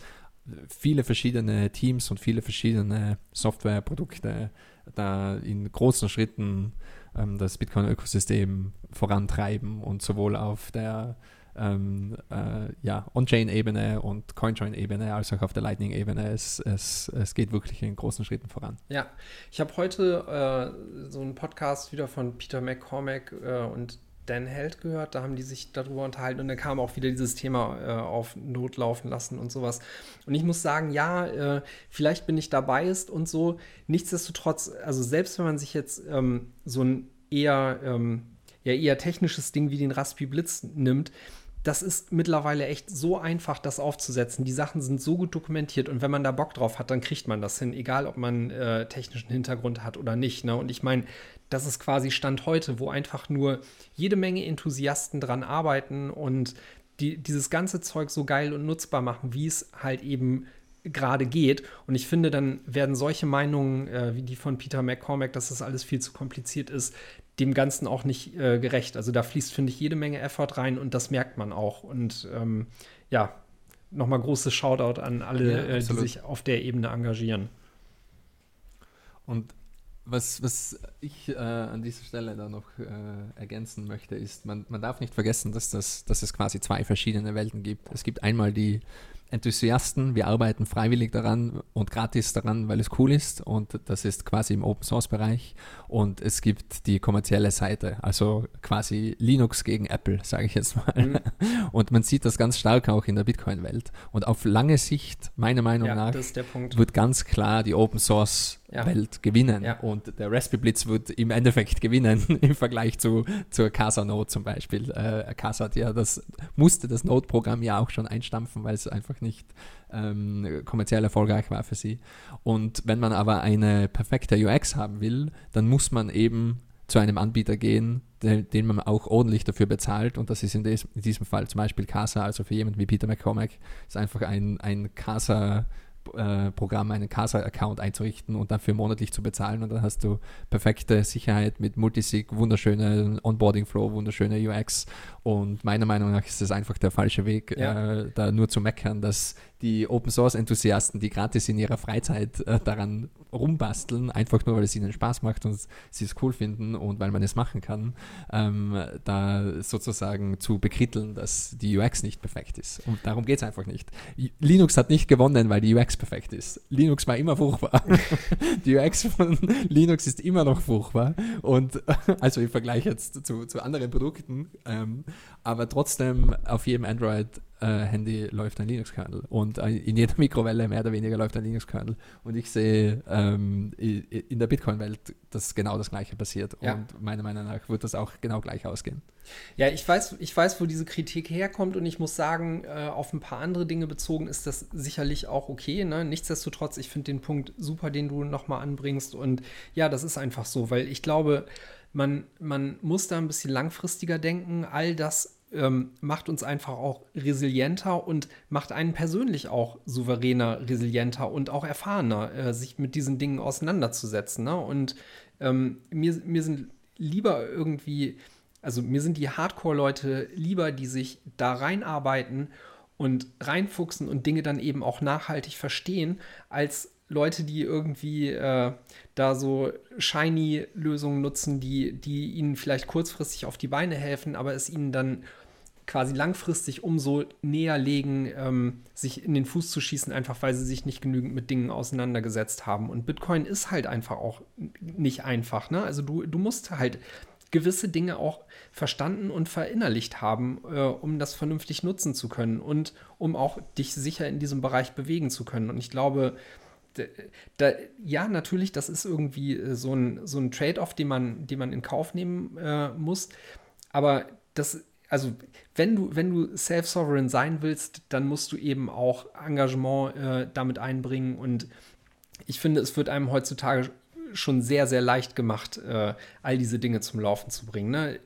viele verschiedene Teams und viele verschiedene Softwareprodukte da in großen Schritten ähm, das Bitcoin-Ökosystem vorantreiben und sowohl auf der ähm, äh, ja, On-Chain-Ebene und Coinjoin-Ebene als auch auf der Lightning-Ebene. Es, es, es geht wirklich in großen Schritten voran. Ja, ich habe heute äh, so einen Podcast wieder von Peter McCormack äh, und Dan Held gehört, da haben die sich darüber unterhalten und dann kam auch wieder dieses Thema äh, auf Not laufen lassen und sowas. Und ich muss sagen, ja, äh, vielleicht bin ich dabei ist und so. Nichtsdestotrotz, also selbst wenn man sich jetzt ähm, so ein eher, ähm, ja, eher technisches Ding wie den Raspi Blitz nimmt, das ist mittlerweile echt so einfach, das aufzusetzen. Die Sachen sind so gut dokumentiert und wenn man da Bock drauf hat, dann kriegt man das hin, egal ob man äh, technischen Hintergrund hat oder nicht. Ne? Und ich meine, das ist quasi Stand heute, wo einfach nur jede Menge Enthusiasten dran arbeiten und die, dieses ganze Zeug so geil und nutzbar machen, wie es halt eben gerade geht. Und ich finde, dann werden solche Meinungen äh, wie die von Peter McCormack, dass das alles viel zu kompliziert ist, dem Ganzen auch nicht äh, gerecht. Also da fließt, finde ich, jede Menge Effort rein und das merkt man auch. Und ähm, ja, nochmal großes Shoutout an alle, ja, äh, die sich auf der Ebene engagieren. Und was, was ich äh, an dieser Stelle da noch äh, ergänzen möchte, ist, man, man darf nicht vergessen, dass, das, dass es quasi zwei verschiedene Welten gibt. Es gibt einmal die Enthusiasten, wir arbeiten freiwillig daran und gratis daran, weil es cool ist und das ist quasi im Open Source Bereich und es gibt die kommerzielle Seite, also quasi Linux gegen Apple, sage ich jetzt mal. Mhm. [laughs] Und man sieht das ganz stark auch in der Bitcoin-Welt und auf lange Sicht, meiner Meinung ja, nach, wird ganz klar die Open Source Windows-Welt gewinnen. Ja. Und der Raspberry Blitz wird im Endeffekt [laughs] gewinnen [laughs] im Vergleich zu, zur Casa Node zum Beispiel. Äh, Casa hat ja das, musste das Node-Programm ja auch schon einstampfen, weil es einfach nicht ähm, kommerziell erfolgreich war für sie. Und wenn man aber eine perfekte UX haben will, dann muss man eben zu einem Anbieter gehen, den, den man auch ordentlich dafür bezahlt. Und das ist in, des, in diesem Fall zum Beispiel Casa, also für jemanden wie Peter McCormack, ist einfach ein, ein Casa äh, Programm einen Casa-Account einzurichten und dafür monatlich zu bezahlen und dann hast du perfekte Sicherheit mit Multisig, wunderschöne Onboarding-Flow, wunderschöne UX und meiner Meinung nach ist das einfach der falsche Weg, Ja. äh, da nur zu meckern, dass die Open-Source-Enthusiasten, die gratis in ihrer Freizeit äh, daran rumbasteln, einfach nur, weil es ihnen Spaß macht und sie es cool finden und weil man es machen kann, ähm, da sozusagen zu bekritteln, dass die UX nicht perfekt ist. Und darum geht es einfach nicht. Linux hat nicht gewonnen, weil die UX perfekt ist. Linux war immer furchtbar. [laughs] die UX von Linux ist immer noch furchtbar. Und [laughs] also im Vergleich jetzt zu, zu anderen Produkten. Ähm, aber trotzdem auf jedem Android äh, Handy läuft ein Linux-Kernel und äh, in jeder [laughs] Mikrowelle mehr oder weniger läuft ein Linux-Kernel. Und ich sehe ähm, in der Bitcoin-Welt, dass genau das Gleiche passiert. Ja. Und meiner Meinung nach wird das auch genau gleich ausgehen. Ja, ich weiß, ich weiß, wo diese Kritik herkommt und ich muss sagen, äh, auf ein paar andere Dinge bezogen ist das sicherlich auch okay. Ne? Nichtsdestotrotz, ich finde den Punkt super, den du nochmal anbringst und ja, das ist einfach so, weil ich glaube, man, man muss da ein bisschen langfristiger denken. All das ähm, macht uns einfach auch resilienter und macht einen persönlich auch souveräner, resilienter und auch erfahrener, äh, sich mit diesen Dingen auseinanderzusetzen. Ne? Und ähm, mir, mir sind lieber irgendwie, also mir sind die Hardcore-Leute lieber, die sich da reinarbeiten und reinfuchsen und Dinge dann eben auch nachhaltig verstehen, als Leute, die irgendwie äh, da so shiny Lösungen nutzen, die, die ihnen vielleicht kurzfristig auf die Beine helfen, aber es ihnen dann quasi langfristig umso näher legen, ähm, sich in den Fuß zu schießen, einfach weil sie sich nicht genügend mit Dingen auseinandergesetzt haben. Und Bitcoin ist halt einfach auch nicht einfach. Ne? Also du, du musst halt gewisse Dinge auch verstanden und verinnerlicht haben, äh, um das vernünftig nutzen zu können und um auch dich sicher in diesem Bereich bewegen zu können. Und ich glaube, da, ja, natürlich, das ist irgendwie äh, so ein, so ein Trade-off, den man, den man in Kauf nehmen äh, muss. Aber das, also wenn du, wenn du self-sovereign sein willst, dann musst du eben auch Engagement äh, damit einbringen. Und ich finde, es wird einem heutzutage schon sehr, sehr leicht gemacht, äh, all diese Dinge zum Laufen zu bringen. Ne?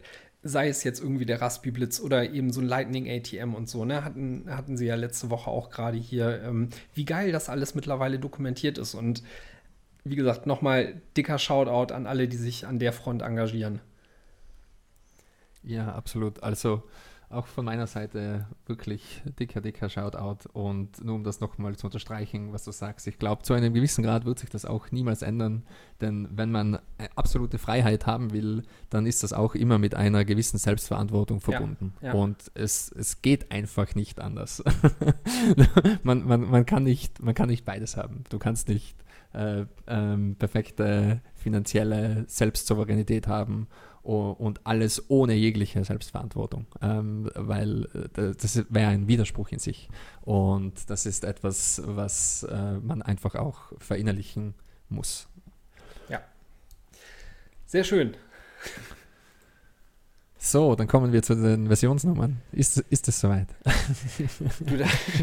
Sei es jetzt irgendwie der Raspi Blitz oder eben so ein Lightning ATM und so, ne? Hatten, hatten sie ja letzte Woche auch gerade hier, ähm, wie geil das alles mittlerweile dokumentiert ist. Und wie gesagt, nochmal dicker Shoutout an alle, die sich an der Front engagieren. Ja, absolut. Also auch von meiner Seite wirklich dicker, dicker Shoutout. Und nur um das nochmal zu unterstreichen, was du sagst, ich glaube, zu einem gewissen Grad wird sich das auch niemals ändern. Denn wenn man eine absolute Freiheit haben will, dann ist das auch immer mit einer gewissen Selbstverantwortung verbunden. ja. Und es, es geht einfach nicht anders. [laughs] man, man, man, kann nicht, man kann nicht beides haben. Du kannst nicht äh, ähm, perfekte finanzielle Selbstsouveränität haben und alles ohne jegliche Selbstverantwortung, ähm, weil äh, da- das wäre ein Widerspruch in sich. Und das ist etwas, was äh, man einfach auch verinnerlichen muss. Sehr schön. So, dann kommen wir zu den Versionsnummern. Ist, ist es soweit? Du,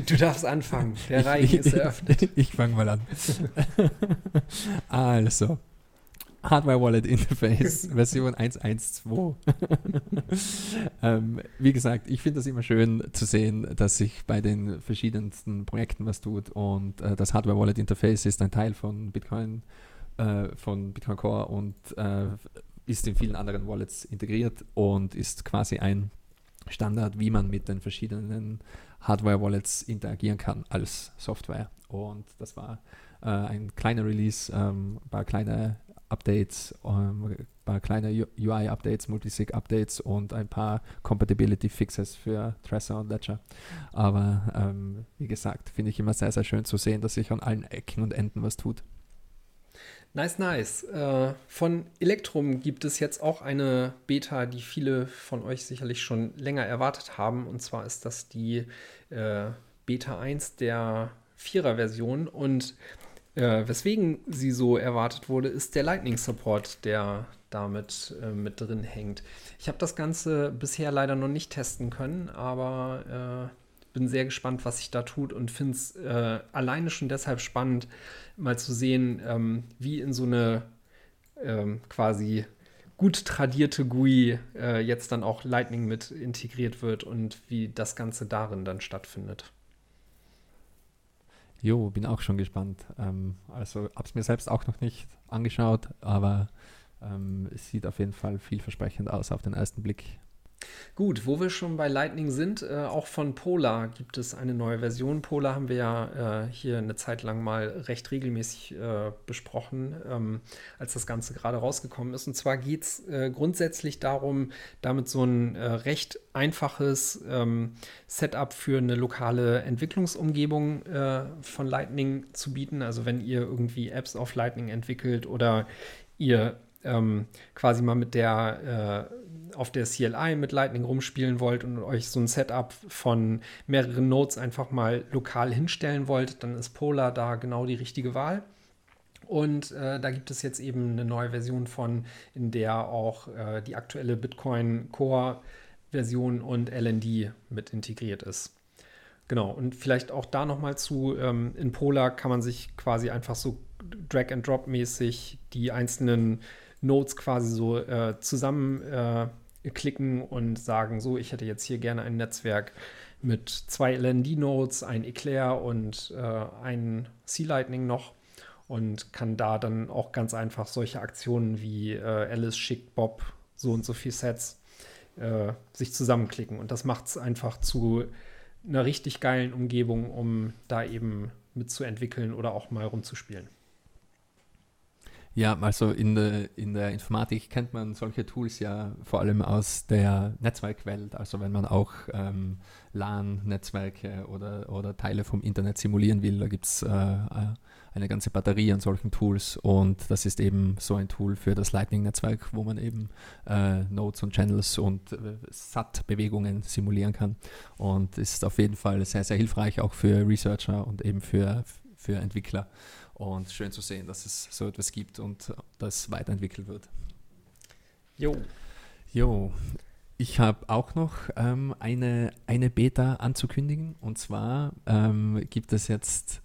du darfst anfangen. Der Reigen ich, ist [laughs] eröffnet. Ich fange mal an. [laughs] also, Hardware Wallet Interface [laughs] Version 1.1.2. [laughs] ähm, wie gesagt, ich finde das immer schön zu sehen, dass sich bei den verschiedensten Projekten was tut und äh, das Hardware Wallet Interface ist ein Teil von Bitcoin, äh, von Bitcoin Core und äh, ist in vielen anderen Wallets integriert und ist quasi ein Standard, wie man mit den verschiedenen Hardware-Wallets interagieren kann als Software. Und das war äh, ein kleiner Release, ähm, ein paar kleine Updates, ähm, ein paar kleine UI-Updates, Multisig-Updates und ein paar Compatibility-Fixes für Trezor und Ledger. Aber ähm, wie gesagt, finde ich immer sehr, sehr schön zu sehen, dass sich an allen Ecken und Enden was tut. Nice, nice. Äh, von Electrum gibt es jetzt auch eine Beta, die viele von euch sicherlich schon länger erwartet haben. Und zwar ist das die äh, Beta 1 der Vierer-Version. Und äh, weswegen sie so erwartet wurde, ist der Lightning Support, der damit äh, mit drin hängt. Ich habe das Ganze bisher leider noch nicht testen können, aber äh, bin sehr gespannt, was sich da tut und finde es äh, alleine schon deshalb spannend, mal zu sehen, ähm, wie in so eine ähm, quasi gut tradierte GUI äh, jetzt dann auch Lightning mit integriert wird und wie das Ganze darin dann stattfindet. Jo, bin auch schon gespannt. Ähm, also habe es mir selbst auch noch nicht angeschaut, aber ähm, es sieht auf jeden Fall vielversprechend aus auf den ersten Blick. Gut, wo wir schon bei Lightning sind, äh, auch von Polar gibt es eine neue Version. Polar haben wir ja äh, hier eine Zeit lang mal recht regelmäßig äh, besprochen, ähm, als das Ganze gerade rausgekommen ist. Und zwar geht es äh, grundsätzlich darum, damit so ein äh, recht einfaches ähm, Setup für eine lokale Entwicklungsumgebung äh, von Lightning zu bieten. Also wenn ihr irgendwie Apps auf Lightning entwickelt oder ihr ähm, quasi mal mit der auf der CLI mit Lightning rumspielen wollt und euch so ein Setup von mehreren Nodes einfach mal lokal hinstellen wollt, dann ist Polar da genau die richtige Wahl. Und äh, da gibt es jetzt eben eine neue Version von, in der auch äh, die aktuelle Bitcoin Core Version und LND mit integriert ist. Genau, und vielleicht auch da nochmal zu, ähm, in Polar kann man sich quasi einfach so Drag-and-Drop-mäßig die einzelnen Nodes quasi so äh, zusammenklicken äh, und sagen, so, ich hätte jetzt hier gerne ein Netzwerk mit zwei LND-Nodes, ein Eclair und äh, ein C-Lightning noch und kann da dann auch ganz einfach solche Aktionen wie äh, Alice schickt Bob so und so viel Sets äh, sich zusammenklicken. Und das macht es einfach zu einer richtig geilen Umgebung, um da eben mitzuentwickeln oder auch mal rumzuspielen. Ja, also in der, in der Informatik kennt man solche Tools ja vor allem aus der Netzwerkwelt. Also wenn man auch ähm, LAN-Netzwerke oder, oder Teile vom Internet simulieren will, da gibt es äh, äh, eine ganze Batterie an solchen Tools und das ist eben so ein Tool für das Lightning-Netzwerk, wo man eben äh, Nodes und Channels und äh, SAT-Bewegungen simulieren kann und ist auf jeden Fall sehr, sehr hilfreich auch für Researcher und eben für, für Entwickler. Und schön zu sehen, dass es so etwas gibt und das weiterentwickelt wird. Jo. Jo. Ich habe auch noch ähm, eine, eine Beta anzukündigen. Und zwar ähm, gibt es jetzt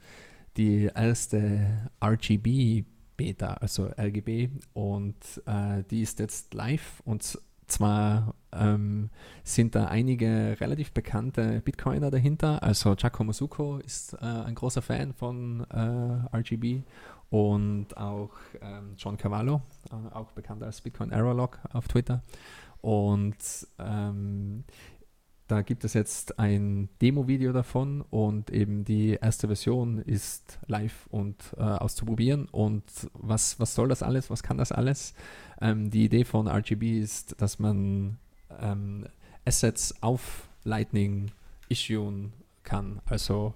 die erste RGB-Beta, also RGB. Und äh, die ist jetzt live und zwar ähm, sind da einige relativ bekannte Bitcoiner dahinter. Also Giacomo Succo ist äh, ein großer Fan von äh, RGB und auch ähm, John Cavallo, äh, auch bekannt als Bitcoin Errorlog auf Twitter. Und ähm, da gibt es jetzt ein Demo-Video davon und eben die erste Version ist live und äh, auszuprobieren. Und was, was soll das alles? Was kann das alles? Ähm, die Idee von RGB ist, dass man ähm, Assets auf Lightning issuen kann. Also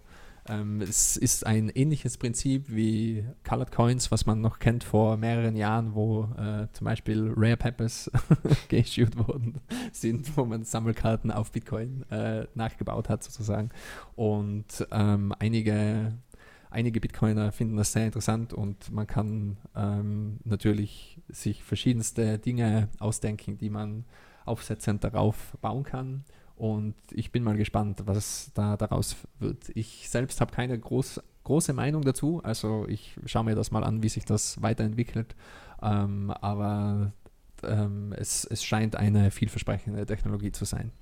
ähm, es ist ein ähnliches Prinzip wie Colored Coins, was man noch kennt vor mehreren Jahren, wo äh, zum Beispiel Rare Peppers [laughs] geissued worden sind, wo man Sammelkarten auf Bitcoin äh, nachgebaut hat sozusagen. Und ähm, einige einige Bitcoiner finden das sehr interessant und man kann ähm, natürlich sich verschiedenste Dinge ausdenken, die man aufsetzend darauf bauen kann. Und ich bin mal gespannt, was da daraus wird. Ich selbst habe keine groß, große Meinung dazu. Also ich schaue mir das mal an, wie sich das weiterentwickelt. Ähm, aber ähm, es, es scheint eine vielversprechende Technologie zu sein.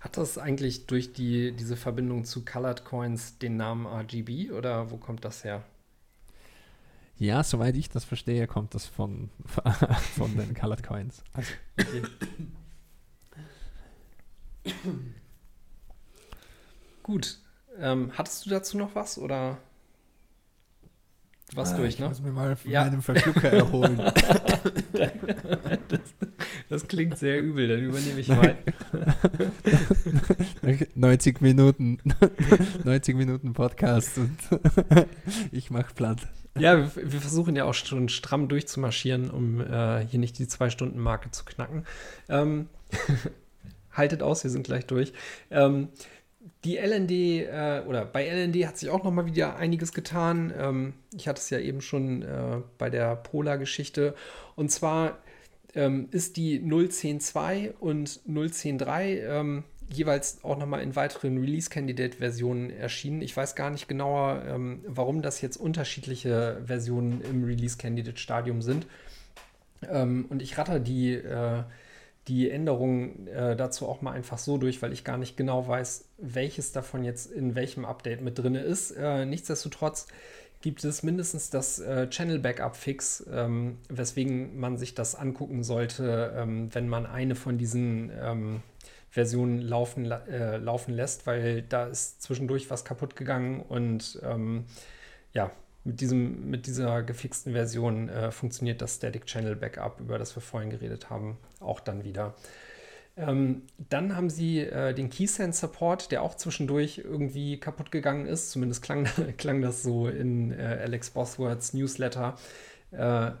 Hat das eigentlich durch die, diese Verbindung zu Colored Coins den Namen RGB oder wo kommt das her? Ja, soweit ich das verstehe, kommt das von, [laughs] von den Colored Coins. Also, okay. Gut. Ähm, hattest du dazu noch was oder? Du warst ah, durch, ich ne? Ich muss mir mal von ja. meinem Verschlucker erholen. [laughs] das, das, klingt sehr übel, dann übernehme ich mal. 90 [laughs] Minuten, [laughs] 90 Minuten Podcast und ich mache platt. Ja, wir, wir, versuchen ja auch schon stramm durchzumarschieren, um äh, hier nicht die Zwei-Stunden-Marke zu knacken. Ähm, haltet aus, wir sind gleich durch. Ähm, die LND äh, oder bei LND hat sich auch noch mal wieder einiges getan. Ähm, ich hatte es ja eben schon äh, bei der Polar-Geschichte. Und zwar ähm, ist die 0.10.2 und 0.10.3 ähm, jeweils auch noch mal in weiteren Release-Candidate-Versionen erschienen. Ich weiß gar nicht genauer, ähm, warum das jetzt unterschiedliche Versionen im Release-Candidate-Stadium sind. Ähm, und ich ratter die äh, die Änderungen äh, dazu auch mal einfach so durch, weil ich gar nicht genau weiß, welches davon jetzt in welchem Update mit drin ist. Äh, nichtsdestotrotz gibt es mindestens das äh, Channel Backup Fix, ähm, weswegen man sich das angucken sollte, ähm, wenn man eine von diesen ähm, Versionen laufen, äh, laufen lässt, weil da ist zwischendurch was kaputt gegangen und ähm, ja, mit, diesem, mit dieser gefixten Version äh, funktioniert das Static Channel Backup, über das wir vorhin geredet haben, auch dann wieder. Ähm, dann haben sie äh, den Keysense Support, der auch zwischendurch irgendwie kaputt gegangen ist. Zumindest klang, [laughs] klang das so in äh, Alex Bosworths Newsletter. Äh,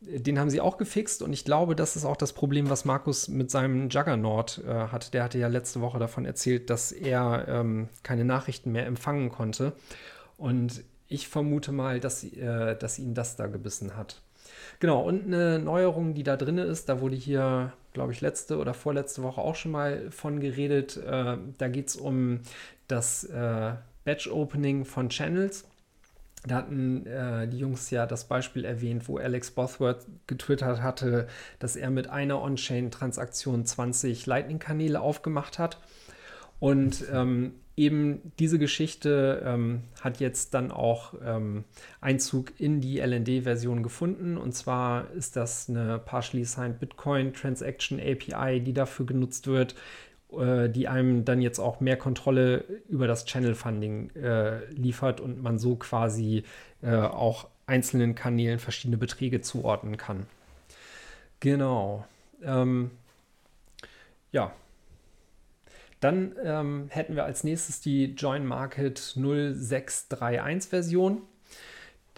den haben sie auch gefixt und ich glaube, das ist auch das Problem, was Markus mit seinem Juggernaut äh, hat. Der hatte ja letzte Woche davon erzählt, dass er ähm, keine Nachrichten mehr empfangen konnte. Und ich vermute mal, dass, äh, dass ihn das da gebissen hat. Genau, und eine Neuerung, die da drin ist, da wurde hier, glaube ich, letzte oder vorletzte Woche auch schon mal von geredet. Äh, da geht es um das äh, Batch-Opening von Channels. Da hatten äh, die Jungs ja das Beispiel erwähnt, wo Alex Bothworth getwittert hatte, dass er mit einer On-Chain-Transaktion 20 Lightning-Kanäle aufgemacht hat. Und ähm, eben diese Geschichte ähm, hat jetzt dann auch ähm, Einzug in die LND-Version gefunden. Und zwar ist das eine Partially Signed Bitcoin Transaction API, die dafür genutzt wird, äh, die einem dann jetzt auch mehr Kontrolle über das Channel Funding äh, liefert und man so quasi äh, auch einzelnen Kanälen verschiedene Beträge zuordnen kann. Genau. Ähm, ja, dann ähm, hätten wir als nächstes die Join Market 0631 Version.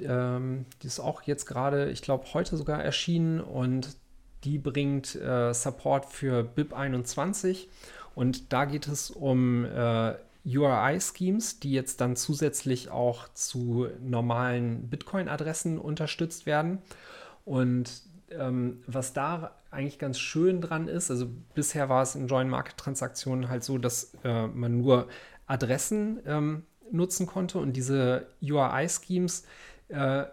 Ähm, die ist auch jetzt gerade, ich glaube, heute sogar erschienen und die bringt äh, Support für BIP21 und da geht es um äh, URI-Schemes, die jetzt dann zusätzlich auch zu normalen Bitcoin-Adressen unterstützt werden. Und ähm, was da eigentlich ganz schön dran ist, also bisher war es in Join-Market-Transaktionen halt so, dass äh, man nur Adressen ähm, nutzen konnte und diese URI-Schemes, äh,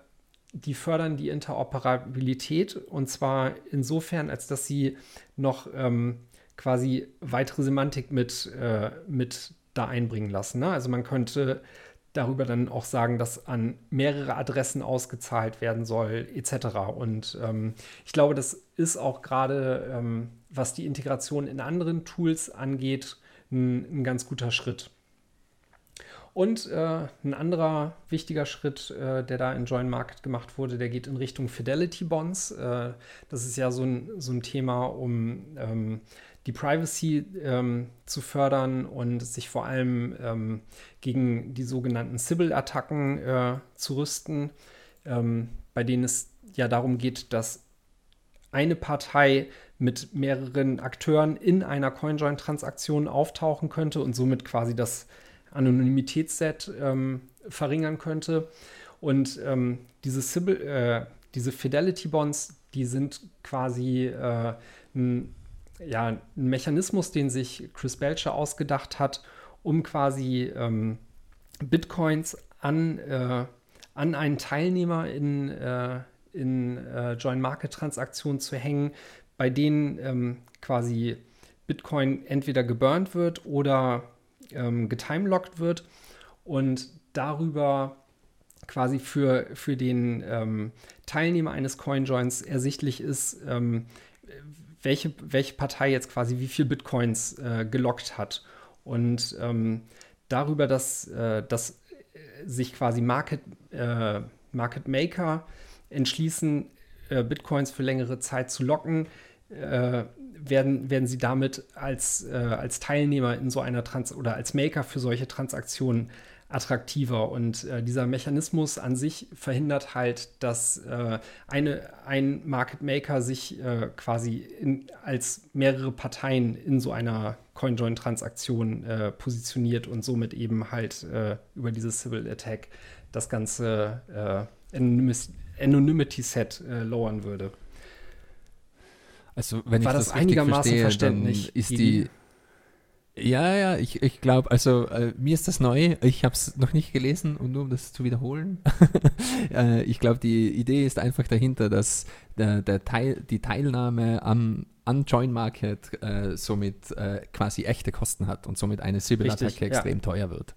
die fördern die Interoperabilität und zwar insofern, als dass sie noch ähm, quasi weitere Semantik mit, äh, mit da einbringen lassen. Ne? Also man könnte darüber dann auch sagen, dass an mehrere Adressen ausgezahlt werden soll, etc. Und ähm, ich glaube, das ist auch gerade, ähm, was die Integration in anderen Tools angeht, ein, ein ganz guter Schritt. Und äh, ein anderer wichtiger Schritt, äh, der da in Join Market gemacht wurde, der geht in Richtung Fidelity Bonds. Äh, das ist ja so ein, so ein Thema, um ähm, die Privacy ähm, zu fördern und sich vor allem ähm, gegen die sogenannten Sybil-Attacken äh, zu rüsten, ähm, bei denen es ja darum geht, dass eine Partei mit mehreren Akteuren in einer CoinJoin-Transaktion auftauchen könnte und somit quasi das Anonymitätsset ähm, verringern könnte. Und ähm, diese, Sybil, äh, diese Fidelity Bonds, die sind quasi äh, ein ja, ein Mechanismus, den sich Chris Belcher ausgedacht hat, um quasi ähm, Bitcoins an, äh, an einen Teilnehmer in, äh, in äh, Join Market Transaktionen zu hängen, bei denen ähm, quasi Bitcoin entweder geburnt wird oder ähm, getimelockt wird und darüber quasi für, für den ähm, Teilnehmer eines CoinJoins ersichtlich ist, ähm, welche, welche Partei jetzt quasi wie viel Bitcoins äh, gelockt hat. Und ähm, darüber, dass, äh, dass sich quasi Market, äh, Market Maker entschließen, äh, Bitcoins für längere Zeit zu locken, äh, werden, werden sie damit als, äh, als Teilnehmer in so einer Trans oder als Maker für solche Transaktionen attraktiver. Und äh, dieser Mechanismus an sich verhindert halt, dass äh, eine, ein Market Maker sich äh, quasi in, als mehrere Parteien in so einer CoinJoin-Transaktion äh, positioniert und somit eben halt äh, über dieses Civil Attack das ganze äh, Anonymity-Set lowern würde. Also wenn War ich das, das, einigermaßen richtig verstehe, verständlich, dann ist die ja, ja, ich, ich glaube, also äh, mir ist das neu. Ich habe es noch nicht gelesen und nur um das zu wiederholen. [laughs] äh, ich glaube, die Idee ist einfach dahinter, dass der, der Teil, die Teilnahme am, an Join Market äh, somit äh, quasi echte Kosten hat und somit eine Sibyl-Attacke ja. extrem teuer wird.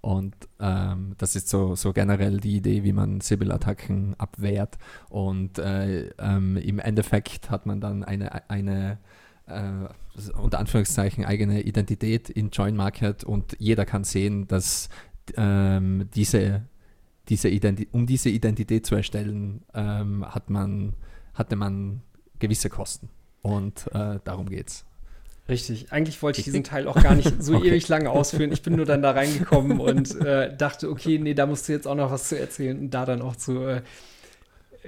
Und ähm, das ist so, so generell die Idee, wie man Sibyl-Attacken abwehrt. Und äh, ähm, im Endeffekt hat man dann eine, eine äh, unter Anführungszeichen eigene Identität in Join Market und jeder kann sehen, dass ähm, diese, diese Identi um diese Identität zu erstellen, ähm, hat man, hatte man gewisse Kosten. Und äh, darum geht's. Richtig. Eigentlich wollte ich diesen Teil auch gar nicht [laughs] so Okay. ewig lange ausführen. Ich bin nur dann da reingekommen und äh, dachte, okay, nee, da musst du jetzt auch noch was zu erzählen und da dann auch zu, äh,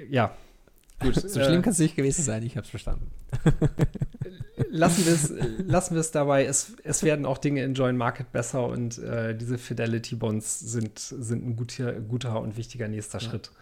ja. Gut, So äh, schlimm kann es nicht gewesen sein, ich habe es verstanden. [laughs] lassen wir es lassen dabei. Es, es werden auch Dinge in Join Market besser und äh, diese Fidelity Bonds sind, sind ein guter, guter und wichtiger nächster Schritt. [laughs]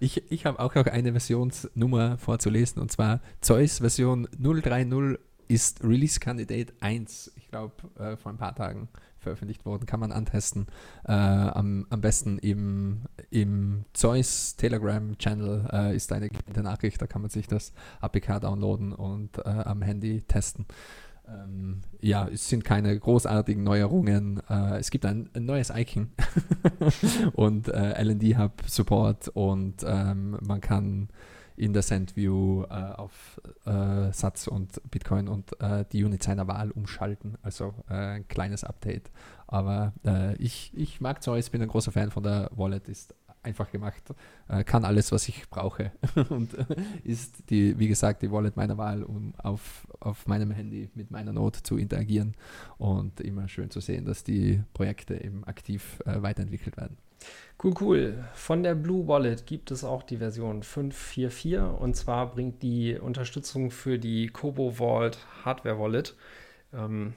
Ich, ich habe auch noch eine Versionsnummer vorzulesen und zwar Zeus Version 030 ist Release Candidate 1. Ich glaube, äh, vor ein paar Tagen veröffentlicht worden, kann man antesten. Äh, am, am besten im, im Zeus Telegram Channel äh, ist eine Nachricht, da kann man sich das APK downloaden und äh, am Handy testen. Ähm, ja, es sind keine großartigen Neuerungen. Äh, es gibt ein, ein neues Icon [laughs] und äh, LD Hub Support und ähm, man kann in der SendView äh, auf äh, Satz und Bitcoin und äh, die Unit seiner Wahl umschalten. Also äh, ein kleines Update. Aber äh, ich, ich mag Zeus, bin ein großer Fan von der Wallet, ist einfach gemacht, äh, kann alles, was ich brauche [laughs] und ist die, wie gesagt, die Wallet meiner Wahl, um auf, auf meinem Handy mit meiner Note zu interagieren und immer schön zu sehen, dass die Projekte eben aktiv weiterentwickelt werden. Cool, cool. Von der Blue Wallet gibt es auch die Version 544 und zwar bringt die Unterstützung für die Kobo Vault Hardware Wallet. Ähm,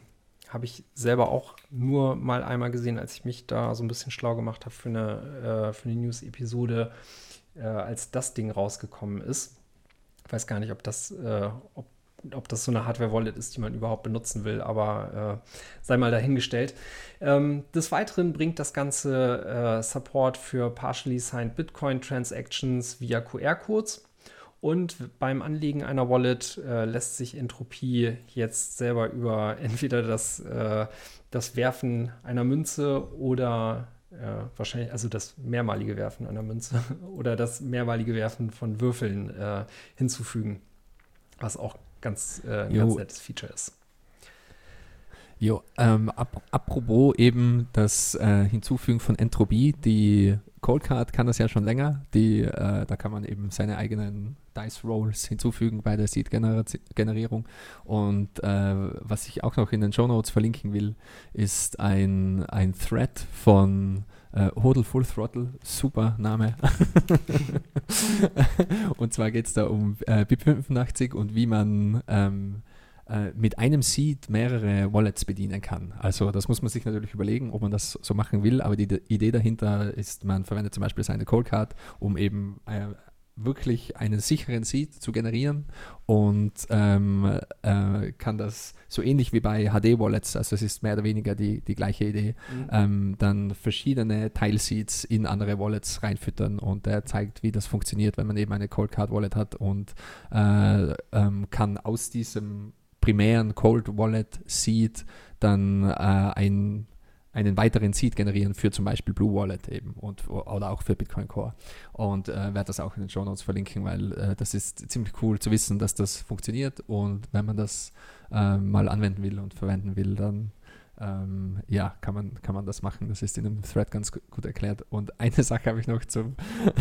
habe ich selber auch nur mal einmal gesehen, als ich mich da so ein bisschen schlau gemacht habe für eine, äh, eine News-Episode, äh, als das Ding rausgekommen ist. Ich weiß gar nicht, ob das, äh, ob, ob das so eine Hardware-Wallet ist, die man überhaupt benutzen will, aber äh, sei mal dahingestellt. Ähm, des Weiteren bringt das Ganze äh, Support für partially signed Bitcoin Transactions via QR-Codes. Und beim Anlegen einer Wallet äh, lässt sich Entropie jetzt selber über [laughs] entweder das, äh, das Werfen einer Münze oder äh, wahrscheinlich, also das mehrmalige Werfen einer Münze [laughs] oder das mehrmalige Werfen von Würfeln äh, hinzufügen. Was auch ganz, äh, ein ganz nettes Feature ist. Jo, ähm, ap apropos eben das äh, Hinzufügen von Entropie, die Cold Card kann das ja schon länger. Die, äh, da kann man eben seine eigenen Dice Rolls hinzufügen bei der Seed-Generierung. Und äh, was ich auch noch in den Show Notes verlinken will, ist ein, ein Thread von äh, Hodel Full Throttle, super Name. [laughs] und zwar geht es da um äh, BIP85 und wie man ähm, äh, mit einem Seed mehrere Wallets bedienen kann. Also das muss man sich natürlich überlegen, ob man das so machen will, aber die D- Idee dahinter ist, man verwendet zum Beispiel seine Cold Card, um eben äh, wirklich einen sicheren Seed zu generieren und ähm, äh, kann das so ähnlich wie bei HD-Wallets, also es ist mehr oder weniger die, die gleiche Idee, ähm, dann verschiedene Teilseeds in andere Wallets reinfüttern und der zeigt, wie das funktioniert, wenn man eben eine Cold Card Wallet hat und äh, ähm, kann aus diesem primären Cold Wallet Seed dann äh, ein, einen weiteren Seed generieren für zum Beispiel Blue Wallet eben und oder auch für Bitcoin Core und äh, werde das auch in den Show Notes verlinken, weil äh, das ist ziemlich cool zu wissen, dass das funktioniert und wenn man das äh, mal anwenden will und verwenden will, dann ähm, ja, kann man, kann man das machen. Das ist in einem Thread ganz gu- gut erklärt. Und eine Sache habe ich noch zum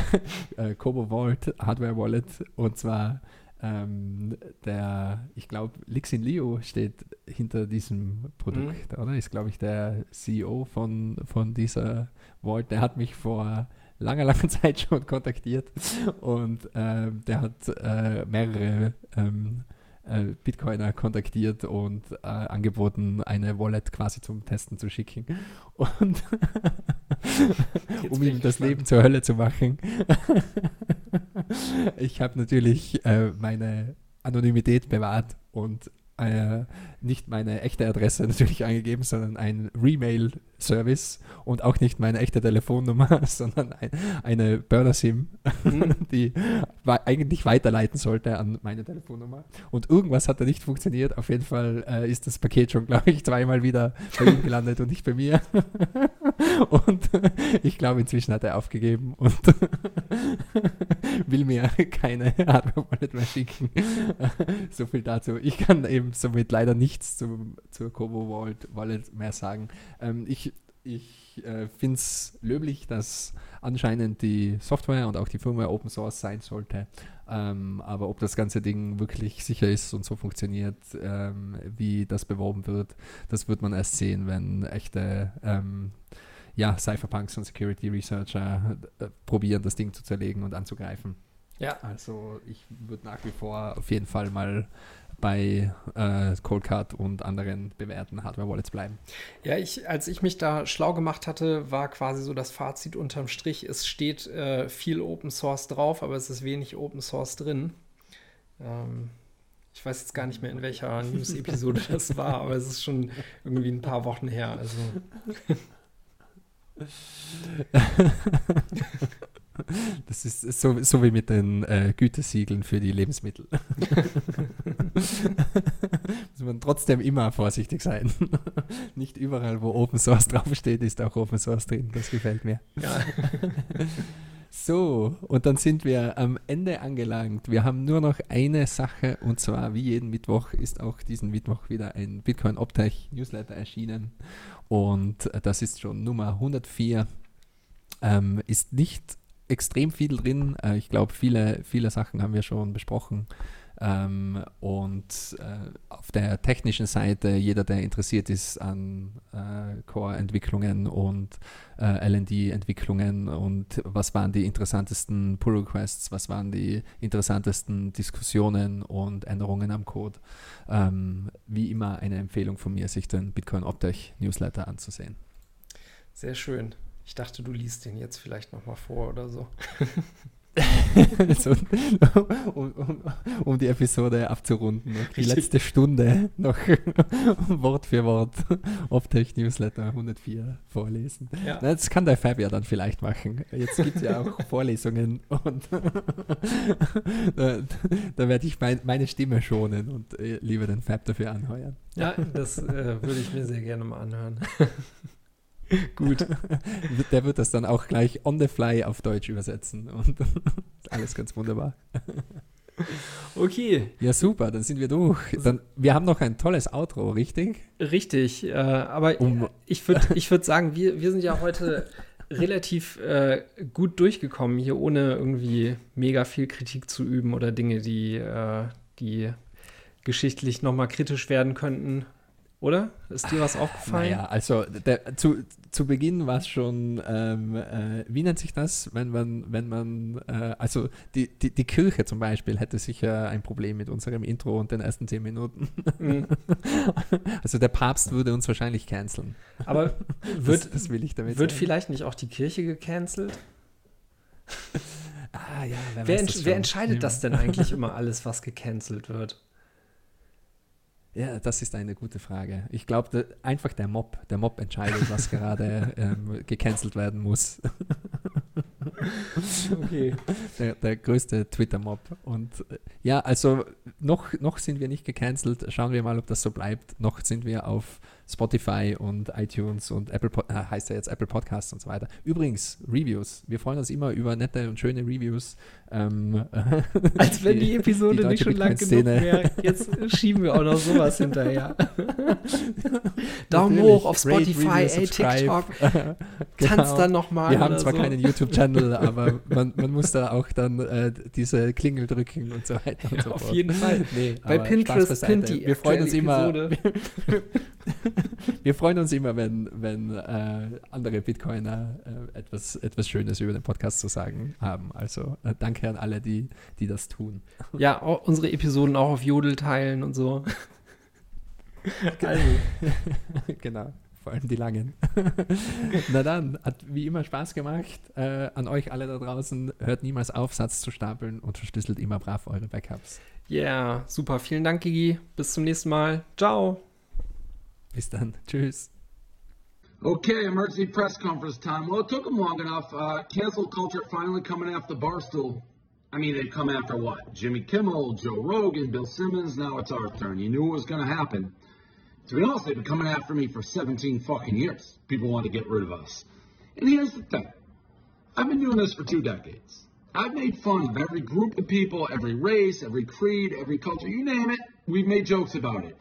[laughs] äh, Kobo Vault Hardware Wallet und zwar ähm, der, ich glaube, Lixin Liu steht hinter diesem Produkt, mhm. oder? Ist, glaube ich, der CEO von, von dieser Vault. Der hat mich vor langer, [laughs] langer Zeit schon kontaktiert und ähm, der hat äh, mehrere ähm, äh, Bitcoiner kontaktiert und äh, angeboten, eine Wallet quasi zum Testen zu schicken. [laughs] Und um ihm das Leben zur Hölle zu machen. [laughs] ich habe natürlich äh, meine Anonymität bewahrt und äh, nicht meine echte Adresse [laughs] natürlich angegeben, sondern ein Remail-Service und auch nicht meine echte Telefonnummer, [laughs] sondern ein, eine Burner-SIM, mhm. [laughs] die eigentlich weiterleiten sollte an meine Telefonnummer. Und irgendwas hat da nicht funktioniert. Auf jeden Fall äh, ist das Paket schon, glaube ich, zweimal wieder bei ihm gelandet und nicht bei mir. und ich glaube, inzwischen hat er aufgegeben und will mir keine Hardware-Wallet mehr schicken. so viel dazu. Ich kann eben somit leider nichts zum, zur Kobo Wallet, Wallet mehr sagen. Ähm, ich ich äh, finde es löblich, dass anscheinend die Software und auch die Firmware Open Source sein sollte. Ähm, aber ob das ganze Ding wirklich sicher ist und so funktioniert, ähm, wie das beworben wird, das wird man erst sehen, wenn echte ähm, ja, Cypherpunks und Security Researcher äh, probieren, das Ding zu zerlegen und anzugreifen. Ja. Also ich würde nach wie vor auf jeden Fall mal bei äh, Coldcard und anderen bewährten Hardware-Wallets bleiben. Ja, ich, als ich mich da schlau gemacht hatte, war quasi so das Fazit unterm Strich, es steht äh, viel Open Source drauf, aber es ist wenig Open Source drin. Ähm, ich weiß jetzt gar nicht mehr, in welcher [laughs] News-Episode das war, aber es ist schon irgendwie ein paar Wochen her. Also. [laughs] Das ist so, so wie mit den äh, Gütesiegeln für die Lebensmittel. [laughs] Muss man trotzdem immer vorsichtig sein. [laughs] Nicht überall, wo Open Source draufsteht, ist auch Open Source drin. Das gefällt mir. Ja. [laughs] So, und dann sind wir am Ende angelangt. Wir haben nur noch eine Sache und zwar, wie jeden Mittwoch, ist auch diesen Mittwoch wieder ein Bitcoin Optech Newsletter erschienen. Und das ist schon Nummer 104. Ähm, ist nicht extrem viel drin. Äh, ich glaube, viele, viele Sachen haben wir schon besprochen. Ähm, und äh, auf der technischen Seite, jeder, der interessiert ist an äh, Core-Entwicklungen und äh, LD-Entwicklungen und was waren die interessantesten Pull-Requests, was waren die interessantesten Diskussionen und Änderungen am Code, ähm, wie immer eine Empfehlung von mir, sich den Bitcoin Optech Newsletter anzusehen. Sehr schön. Ich dachte, du liest den jetzt vielleicht nochmal vor oder so. [laughs] so [laughs] um, um, um, die Episode abzurunden. Die letzte Stunde noch [laughs] Wort für Wort Optech Newsletter 104 vorlesen. Ja. Das kann der Fab ja dann vielleicht machen. Jetzt gibt es ja auch Vorlesungen und da, da werde ich mein, meine Stimme schonen und äh, lieber den Fab dafür anheuern. Ja, das äh, würde ich mir sehr gerne mal anhören. [laughs] Gut. [laughs] Der wird das dann auch gleich on the fly auf Deutsch übersetzen und [laughs] alles ganz wunderbar. Okay. Ja, super, dann sind wir durch. Dann, wir haben noch ein tolles Outro, richtig? Richtig, äh, aber um, ich würde ich würd sagen, wir, wir sind ja heute relativ äh, gut durchgekommen, hier ohne irgendwie mega viel Kritik zu üben oder Dinge, die, äh, die geschichtlich nochmal kritisch werden könnten. Oder? Ist dir was aufgefallen? Naja, also der, zu, zu Beginn war es schon, ähm, äh, wie nennt sich das, wenn man, wenn man, äh, also die, die, die Kirche zum Beispiel hätte sicher ein Problem mit unserem Intro und den ersten zehn Minuten. Mhm. [laughs] also der Papst würde uns wahrscheinlich canceln. Aber wird, das, das will ich damit Wird sagen. vielleicht nicht auch die Kirche gecancelt? ah ja, wer, wer, ent wer entscheidet das denn eigentlich [laughs] immer alles, was gecancelt wird? Ja, das ist eine gute Frage. Ich glaube, einfach der Mob, der Mob entscheidet, was [laughs] gerade ähm, gecancelt werden muss. okay. Der, der größte Twitter-Mob. Und äh, ja, also noch, noch sind wir nicht gecancelt. Schauen wir mal, ob das so bleibt. Noch sind wir auf Spotify und iTunes und Apple äh, heißt ja jetzt Apple Podcasts und so weiter. Übrigens, Reviews. Wir freuen uns immer über nette und schöne Reviews. Ähm, [laughs] Als wenn die, [laughs] die Episode die nicht schon lang genug wäre. Jetzt [laughs] schieben wir auch noch sowas hinterher. Daumen hoch auf Spotify, ey, TikTok. genau. Tanzt dann nochmal. Wir haben zwar so. keinen YouTube-Channel, aber man, man, muss da auch dann äh, diese Klingel drücken und so weiter und ja, so Auf jeden Fall. Nee, Bei Pinterest pinnt die Wir freuen uns immer. [laughs] wir freuen uns immer, wenn, wenn äh, andere Bitcoiner äh, etwas, etwas Schönes über den Podcast zu sagen haben. Also äh, danke an alle, die, die das tun. Ja, unsere Episoden auch auf Jodel teilen und so. Also. [laughs] genau vor allem die langen. [laughs] Na dann, hat wie immer Spaß gemacht. Äh, an euch alle da draußen, hört niemals auf, Satz zu stapeln und verschlüsselt immer brav eure Backups. Ja, yeah, super. Vielen Dank, Gigi. Bis zum nächsten Mal. Ciao. Bis dann. Tschüss. Okay, emergency press conference time. Well, it took them long enough. Uh, cancel culture finally coming after Barstool. I mean, they've come after what? Jimmy Kimmel, Joe Rogan, Bill Simmons. Now it's our turn. You knew it was going to happen. To be honest, they've been coming after me for 17 fucking years. People want to get rid of us. And here's the thing I've been doing this for two decades. I've made fun of every group of people, every race, every creed, every culture, you name it, we've made jokes about it.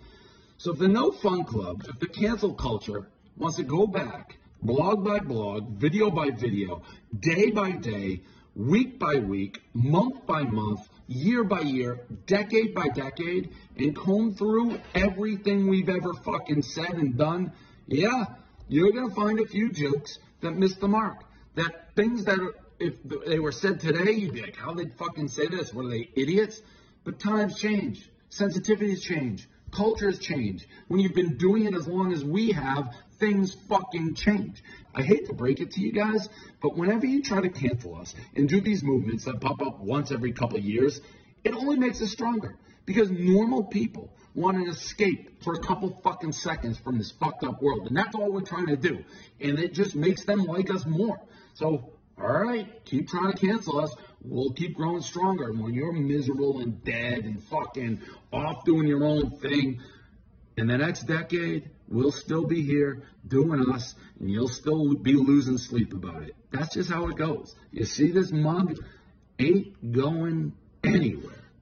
So if the No Fun Club, if the cancel culture wants to go back, blog by blog, video by video, day by day, week by week, month by month, year by year, decade by decade, and comb through everything we've ever fucking said and done, yeah, you're going to find a few jokes that miss the mark. That things that, if they were said today, you'd be like, how they fucking say this? Are they, idiots? But times change, sensitivities change, cultures change. When you've been doing it as long as we have, things fucking change. I hate to break it to you guys, but whenever you try to cancel us and do these movements that pop up once every couple years, it only makes us stronger. Because normal people want an escape for a couple fucking seconds from this fucked up world. And that's all we're trying to do. And it just makes them like us more. So, all right, keep trying to cancel us. We'll keep growing stronger. And when you're miserable and dead and fucking off doing your own thing, in the next decade, we'll still be here doing us, and you'll still be losing sleep about it. That's just how it goes. You see, this mug ain't going anywhere.